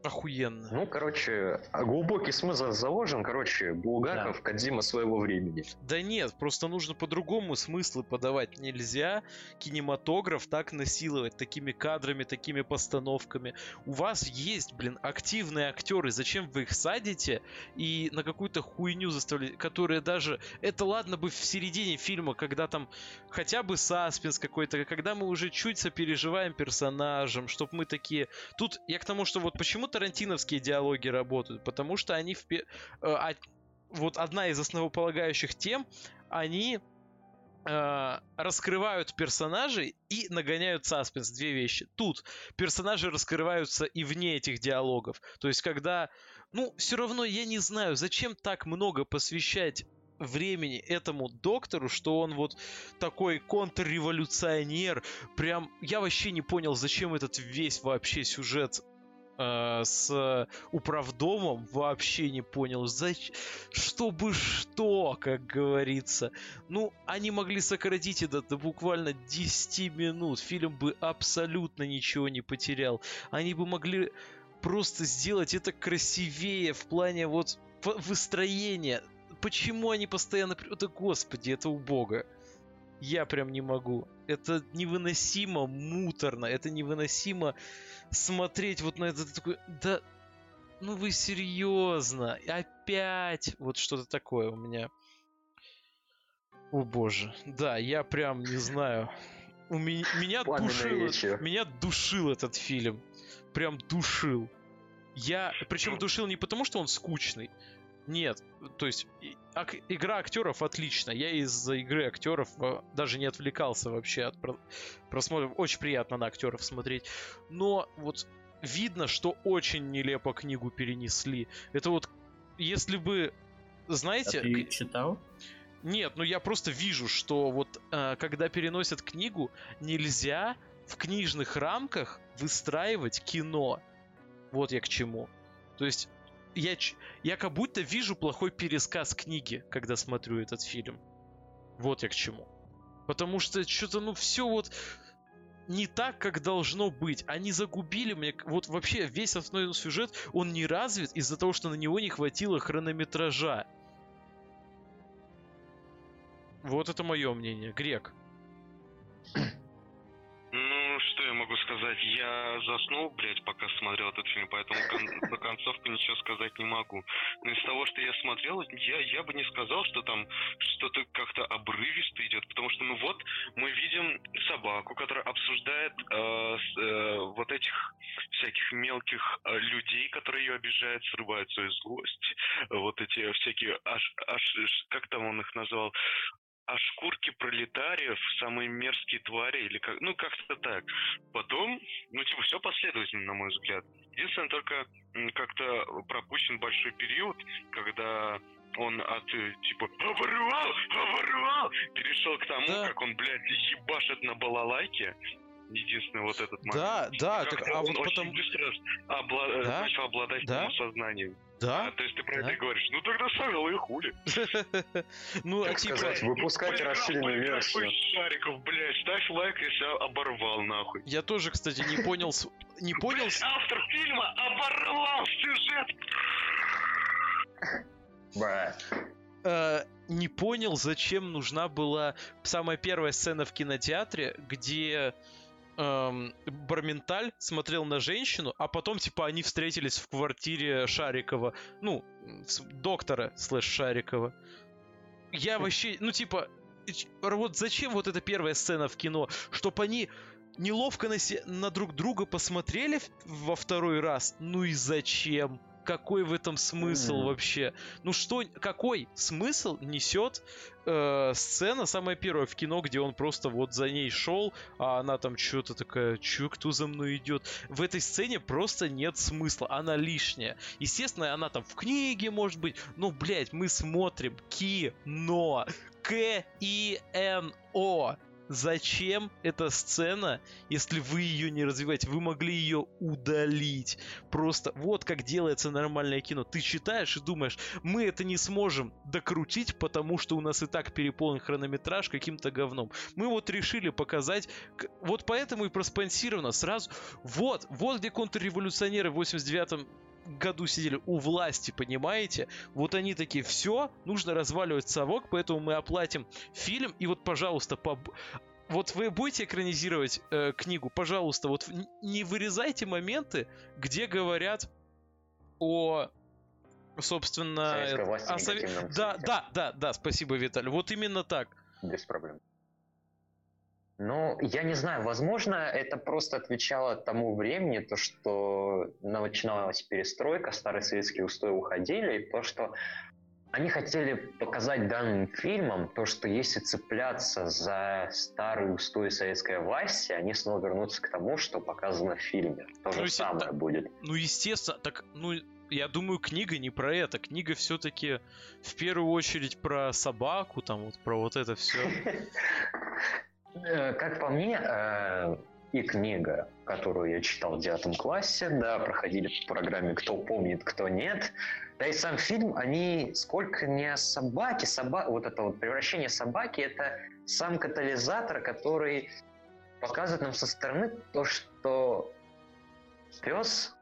Охуенно. Ну, короче, а глубокий смысл заложен. Короче, Булгаков, Кадзима своего времени. Да нет, просто нужно по-другому смыслы подавать. Нельзя кинематограф так насиловать такими кадрами, такими постановками. У вас есть, блин, активные актеры. Зачем вы их садите и на какую-то хуйню заставляете, которая даже... Это ладно бы в середине фильма, когда там хотя бы саспенс какой-то, когда мы уже чуть сопереживаем персонажам, чтобы мы такие... Тут я к тому, что вот почему тарантиновские диалоги работают, потому что они в... э, а- вот одна из основополагающих тем, они э, раскрывают персонажей и нагоняют саспенс. Две вещи. Тут персонажи раскрываются и вне этих диалогов. То есть, когда... Ну, все равно я не знаю, зачем так много посвящать времени этому доктору, что он вот такой контрреволюционер. Прям я вообще не понял, зачем этот весь вообще сюжет э, с управдомом вообще не понял. Зач... Чтобы что, как говорится. Ну, они могли сократить это до буквально 10 минут. Фильм бы абсолютно ничего не потерял. Они бы могли просто сделать это красивее в плане вот выстроения. Почему они постоянно... Да господи, это убого. Я прям не могу. Это невыносимо муторно. Это невыносимо смотреть вот на это такой, да, ну вы серьезно, опять вот что-то такое у меня. О боже, да, я прям не знаю. У меня, меня душил, меня душил этот фильм, прям душил. Я, причем душил не потому, что он скучный. Нет, то есть ак- игра актеров отличная. Я из-за игры актеров э, даже не отвлекался вообще от про- просмотра. Очень приятно на актеров смотреть. Но вот видно, что очень нелепо книгу перенесли. Это вот, если бы, А знаете, ты к- читал? нет, ну я просто вижу, что вот э, когда переносят книгу, нельзя в книжных рамках выстраивать кино. Вот я к чему. То есть я, я как будто вижу плохой пересказ книги, когда смотрю этот фильм. Вот я к чему. Потому что что-то, ну, все вот не так, как должно быть. Они загубили мне... Вот вообще весь основной сюжет, он не развит из-за того, что на него не хватило хронометража. Вот это мое мнение. Грек. Сказать? Я заснул, блядь, пока смотрел этот фильм, поэтому кон- по концовку ничего сказать не могу. Но из того, что я смотрел, я, я бы не сказал, что там что-то как-то обрывисто идет, потому что, ну вот, мы видим собаку, которая обсуждает э, с, э, вот этих всяких мелких э, людей, которые ее обижают, срывают свою злость, вот эти всякие, аж, аж, как там он их назвал, а шкурки пролетариев самые мерзкие твари, или как, ну как-то так. Потом, ну типа все последовательно, на мой взгляд. Единственное, только как-то пропущен большой период, когда он от э, типа оборвал, оборвал, перешел к тому, Да. как он, блядь, ебашит на балалайке. Единственный вот этот момент. Да, да, так, а он вот потом... быстро обла- Да, начал обладать да. самосознанием. Да? А, то есть ты про да. это и говоришь, ну тогда Савел и хули. Ну, а типа... сказать, выпускайте Поиграл, расширенную версию. шариков, блядь, ставь лайк, если оборвал нахуй. Я тоже, кстати, не понял... Не понял... Автор фильма оборвал сюжет. Э, не понял, зачем нужна была самая первая сцена в кинотеатре, где эм, Барменталь смотрел на женщину, а потом, типа, они встретились в квартире Шарикова. Ну, доктора слэш Шарикова. Я вообще, ну, типа, вот зачем вот эта первая сцена в кино? Чтоб они неловко на, се- на друг друга посмотрели во второй раз? Ну и зачем? Какой в этом смысл вообще? Ну что, какой смысл несет э, сцена самая первая в кино, где он просто вот за ней шел, а она там что-то такая, чё, кто за мной идет? В этой сцене просто нет смысла, она лишняя. Естественно, она там в книге может быть, но, блядь, мы смотрим кино. К-И-Н-О. Зачем эта сцена, если вы ее не развиваете? Вы могли ее удалить. Просто вот как делается нормальное кино. Ты читаешь и думаешь, мы это не сможем докрутить, потому что у нас и так переполнен хронометраж каким-то говном. Мы вот решили показать, вот поэтому и проспонсировано сразу. Вот, вот где контрреволюционеры в 89-м году сидели у власти, понимаете? Вот они такие, все, нужно разваливать совок, поэтому мы оплатим фильм, и вот, пожалуйста, поб- вот вы будете экранизировать э, книгу, пожалуйста, вот не вырезайте моменты, где говорят о, собственно, власти о сове- негативном Да, да, да, да, спасибо, Виталий. Вот именно так. Без проблем. Ну, я не знаю, возможно, это просто отвечало тому времени, то, что начиналась перестройка, старые советские устои уходили, и то, что они хотели показать данным фильмом то, что если цепляться за старые устои советской власти, они снова вернутся к тому, что показано в фильме. То Ну, же самое так- будет. Ну, естественно, так, ну, я думаю, книга не про это. Книга все-таки в первую очередь про собаку, там вот про вот это все. Э, Как по мне, э, и книга, которую я читал в девятом классе, да, проходили по программе «Кто помнит, кто нет», да и сам фильм, они сколько не о собаке, соба... вот это вот превращение собаки, это сам катализатор, который показывает нам со стороны то, что пес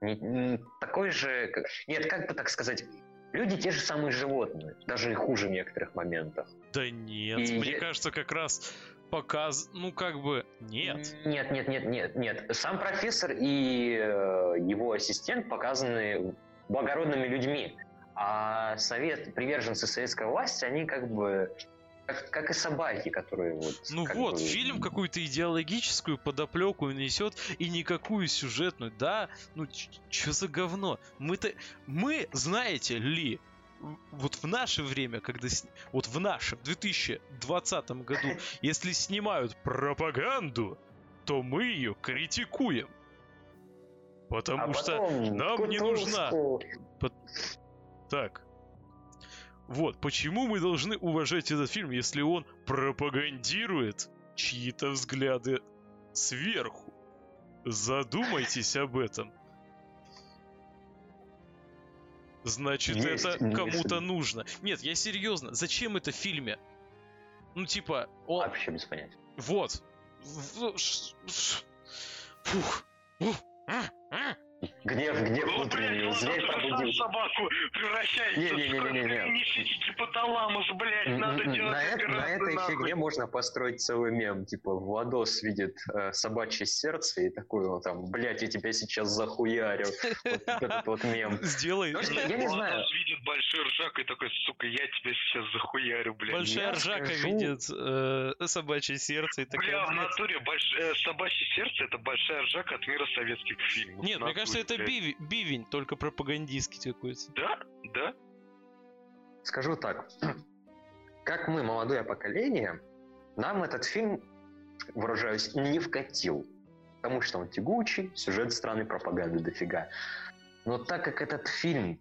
не- такой же... Нет, как бы так сказать, люди те же самые животные, даже и хуже в некоторых моментах. Да нет, И мне я- кажется, как раз показ... Ну, как бы, нет. Нет, нет, нет, нет, нет. Сам профессор и э, его ассистент показаны благородными людьми. А совет, приверженцы советской власти, они как бы как, как и собаки, которые вот... Ну как вот, бы- фильм какую-то идеологическую подоплеку несет и никакую сюжетную. Да, ну что за говно? Мы-то... Мы, знаете ли, вот в наше время, когда... сни- Вот в нашем, 2020 году, если снимают пропаганду, то мы ее критикуем. Потому А что нам не нужна. кутузку. Так. Вот, почему мы должны уважать этот фильм, если он пропагандирует чьи-то взгляды сверху? Задумайтесь об этом. Значит, Есть это кому-то нужно. Нет, я серьезно, зачем это в фильме? Ну, типа, он... Вообще без понятия. Вот. Ш- Фух. Гнев, гнев Ну, блядь, внутренний, он зверь пробудил. собаку превращается Не-не-не-не-не-не. в несите гипоталамус, блядь, надо М-м-м. делать На, э- на этой нахуй. фигне можно построить целый мем. Типа, Владос видит э, собачье сердце и такой, он там, блядь, я тебя сейчас захуярю. Вот этот вот мем. Сделай. Ну, я не Владос знаю. видит большой ржак и такой, сука, я тебя сейчас захуярю, блядь. Большая ржака видит э, собачье сердце и такая, Бля, в блядь. натуре э, собачье сердце это большая ржака от мира советских фильмов. Нет, мне кажется, натуре, это биви- бивень, только пропагандистский какой-то. Да, да. Скажу так. Как мы, молодое поколение, нам этот фильм, выражаюсь, не вкатил. Потому что он тягучий, сюжет странный, пропаганда дофига. Но так как этот фильм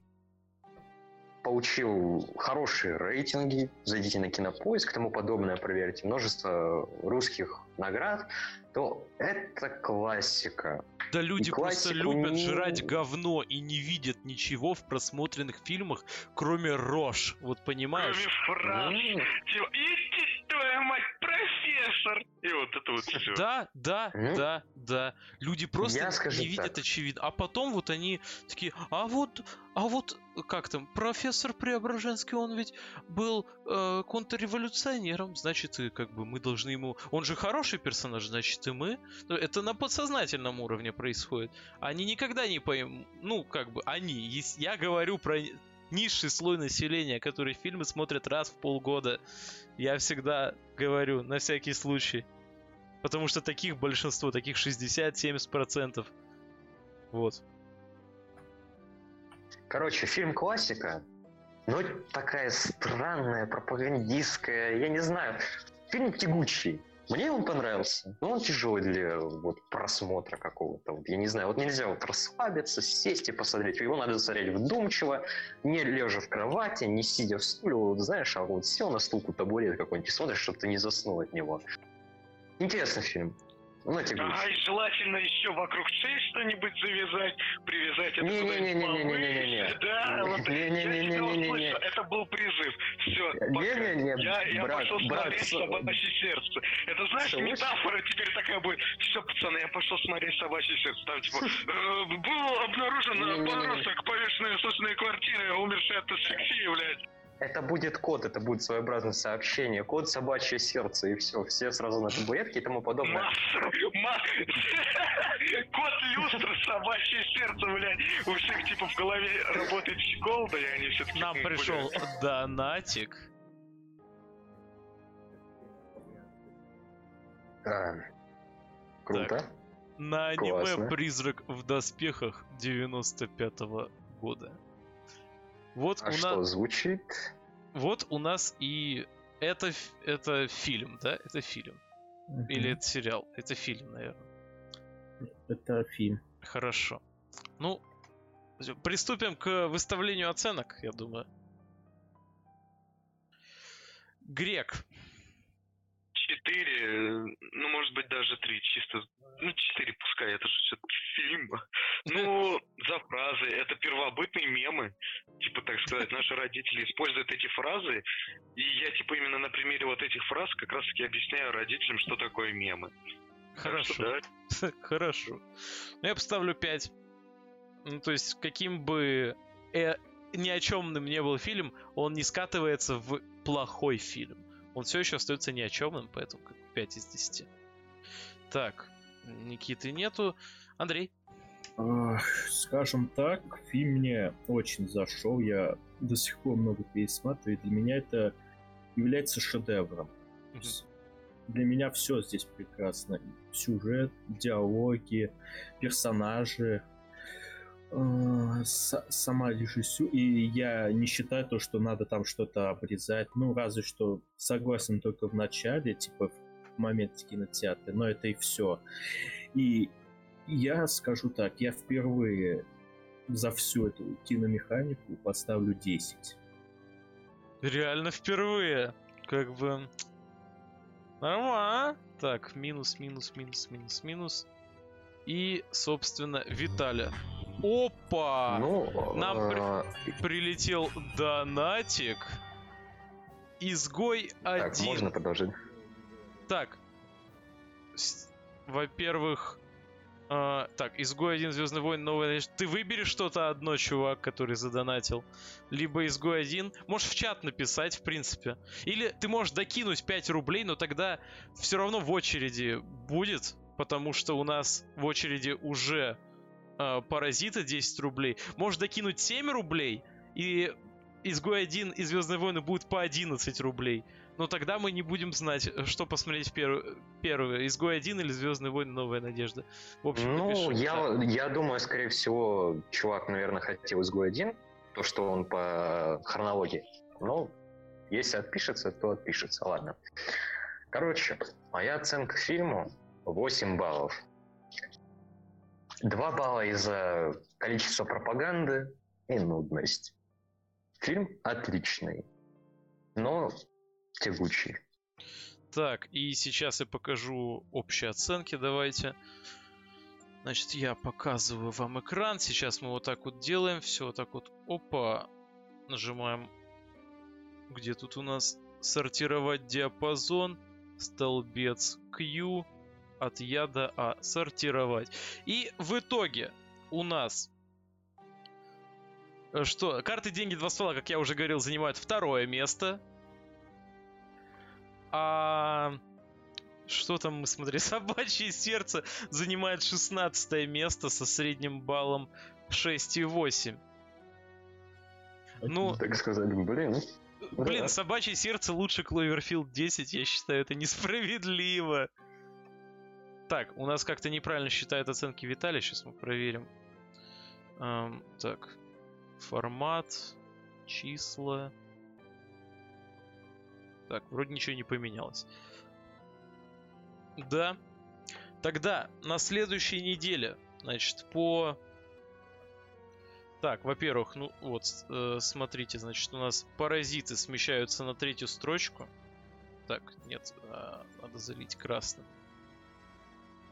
получил хорошие рейтинги, зайдите на кинопоиск и тому подобное, проверьте, множество русских наград, то это классика. Да люди просто любят не- жрать говно и не видят ничего в просмотренных фильмах, кроме рож. Вот понимаешь? Кроме фраз. Типа, иди, твоя мать, профессор! И вот это вот все. Да, да, Ну, да, да. Люди просто не видят так. очевидно. А потом вот они такие, а вот, а вот, как там, профессор Преображенский, он ведь был э, контрреволюционером, значит, и как бы мы должны ему... Он же хороший персонаж, значит, и мы. Ну, Это на подсознательном уровне происходит. Они никогда не поймут, ну, как бы, они, я говорю про низший слой населения, который фильмы смотрят раз в полгода. Я всегда говорю, на всякий случай. Потому что таких большинство, таких 60-70%. Вот. Короче, фильм классика, но такая странная, пропагандистская, я не знаю. Фильм тягучий. Мне он понравился, но он тяжелый для вот, просмотра какого-то. Вот, я не знаю, вот нельзя вот расслабиться, сесть и посмотреть. Его надо смотреть вдумчиво, не лежа в кровати, не сидя в стуле, вот, знаешь, а вот сел на стулку табурет какой-нибудь и смотришь, чтобы ты не заснул от него. Интересный фильм. Но тягучий. Ага, и желательно еще вокруг шеи что-нибудь завязать, привязать это Не-не-не-не-не-не-не-не. повыше. Да, вот я тебя Не-не-не-не-не-не-не. услышал, это был призыв. Все, Не-не-не, Я, я брат, пошел брат, смотреть собачье сердце. Это знаешь, Слушай. метафора теперь такая будет. Все, пацаны, я пошел смотреть собачье сердце. Там типа э, был обнаружен подросток, повешенный в собственной квартире, умерший от асфиксии, блядь. Это будет код, это будет своеобразное сообщение. Код собачье сердце, и все. Все сразу на табуретке и тому подобное. Кот люстра, собачье сердце, блядь. У всех типа в голове работает щеколда, и они все таки Нам пришел донатик. А, Круто. На аниме Классно. «Призрак в доспехах» 95 года. Вот А у что нас, звучит? вот у нас и это, это фильм, да? Это фильм. Или это сериал? Это фильм, наверное. Это фильм. Хорошо. Ну, приступим к выставлению оценок, я думаю. Грек. Четыре, ну, может быть, даже три, чисто. Ну, четыре пускай, это же все-таки фильм. Ну, за фразы, это первобытные мемы. Типа, так сказать, наши родители используют эти фразы, и я, типа, именно на примере вот этих фраз как раз-таки объясняю родителям, что такое мемы. Так что Хорошо. да. Хорошо. Ну, я поставлю 5. Ну, то есть, каким бы э, ни о чемным не был фильм, он не скатывается в плохой фильм. Он все еще остается ни о чемным, поэтому как 5 из 10. Так, Никиты нету. Андрей. Скажем так, фильм мне очень зашел. Я до сих пор много пересматриваю. Для меня это является шедевром. Мгм. Для меня все здесь прекрасно. Сюжет, диалоги, персонажи, сама режиссура. И я не считаю то, что надо там что-то обрезать. Ну, разве что согласен только в начале, типа в моменте кинотеатра, но это и все. И я скажу так, я впервые за всю эту киномеханику поставлю 10. Реально впервые. Как бы... Нормально. Так, минус, минус, минус, минус, минус. И, собственно, Виталя. Опа! Ну, нам при- э, Прилетел донатик. Изгой так, один. можно продолжить. Так. С- Во-первых, А, так, изгой один Звездный войн, надежда. Ты выберешь что-то одно, чувак, который задонатил. Либо изгой один. Можешь в чат написать, в принципе. Или ты можешь докинуть 5 рублей, но тогда все равно в очереди будет. Потому что у нас в очереди уже э, паразита 10 рублей. Можешь докинуть 7 рублей, и изгой один и Звездные войны будут по 11 рублей. Но тогда мы не будем знать, что посмотреть пер... первое. Изгой один или Звездные войны Новая Надежда. В общем, ну, я, я думаю, скорее всего, чувак, наверное, хотел Изгой один, то, что он по хронологии. Но если отпишется, то отпишется. Ладно. Короче, моя оценка фильму 8 баллов. 2 балла из-за количества пропаганды и нудность. Фильм отличный, но тягучий. Так, и сейчас я покажу общие оценки, давайте. Значит, я показываю вам экран. Сейчас мы вот так вот делаем. Все вот так вот. Опа. Нажимаем. Где тут у нас сортировать диапазон. Столбец Q. От Я до А. Сортировать. И в итоге у нас э, что? Карты, деньги, два ствола, как я уже говорил, занимают второе место. А... Что там мы смотрели? Собачье сердце занимает 16 место со средним баллом 6,8. Ну, так сказать, блин. Блин, да. собачье сердце лучше Кловерфилд 10, я считаю, это несправедливо. Так, у нас как-то неправильно считают оценки Виталия, сейчас мы проверим. Эм, так, формат, числа. Так, вроде ничего не поменялось. Да. Тогда на следующей неделе, значит, по... Так, во-первых, ну вот, э, смотрите, значит, у нас паразиты смещаются на третью строчку. Так, нет, э, надо залить красным.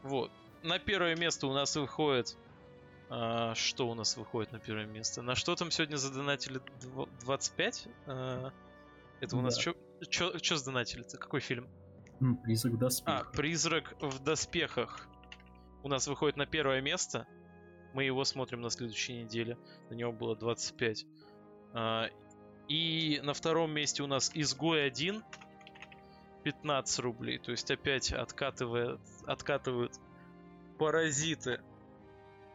Вот. На первое место у нас выходит... Э, что у нас выходит на первое место? На что там сегодня задонатили 25? Э, это у нас да. что что сдонатили-то? Какой фильм? Призрак в доспехах. А, Призрак в доспехах. У нас выходит на первое место. Мы его смотрим на следующей неделе. На него было 25. А, и на втором месте у нас Изгой 1. 15 рублей. То есть опять откатывает, откатывают паразиты.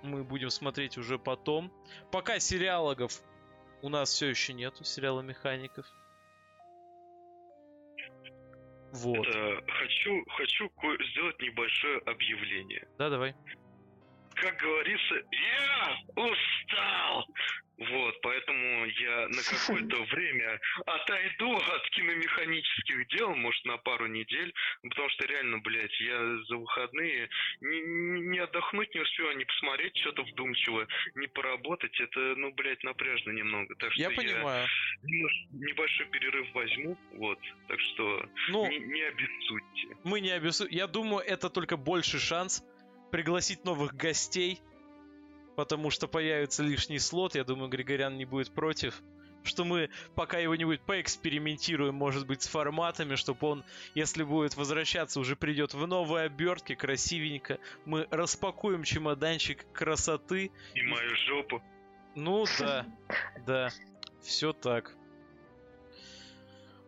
Мы будем смотреть уже потом. Пока сериалогов у нас все еще нету, сериала механиков. Вот. Это, хочу, хочу сделать небольшое объявление. Да, давай. Как говорится, я устал! Вот, поэтому я на какое-то время отойду от киномеханических дел, может, на пару недель, потому что реально, блядь, я за выходные не, не отдохнуть не успел, не посмотреть что-то вдумчиво, не поработать, это, ну, блядь, напряжно немного. Так что я, я понимаю. небольшой перерыв возьму, вот, так что ну, не, не обессудьте. Мы не обессудим. Я думаю, это только больше шанс пригласить новых гостей, потому что появится лишний слот. Я думаю, Григорян не будет против. Что мы пока его не будет поэкспериментируем, может быть, с форматами, чтобы он, если будет возвращаться, уже придет в новой обертке, красивенько. Мы распакуем чемоданчик красоты. И мою жопу. Ну да, да, все так.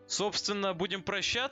Собственно, будем прощаться.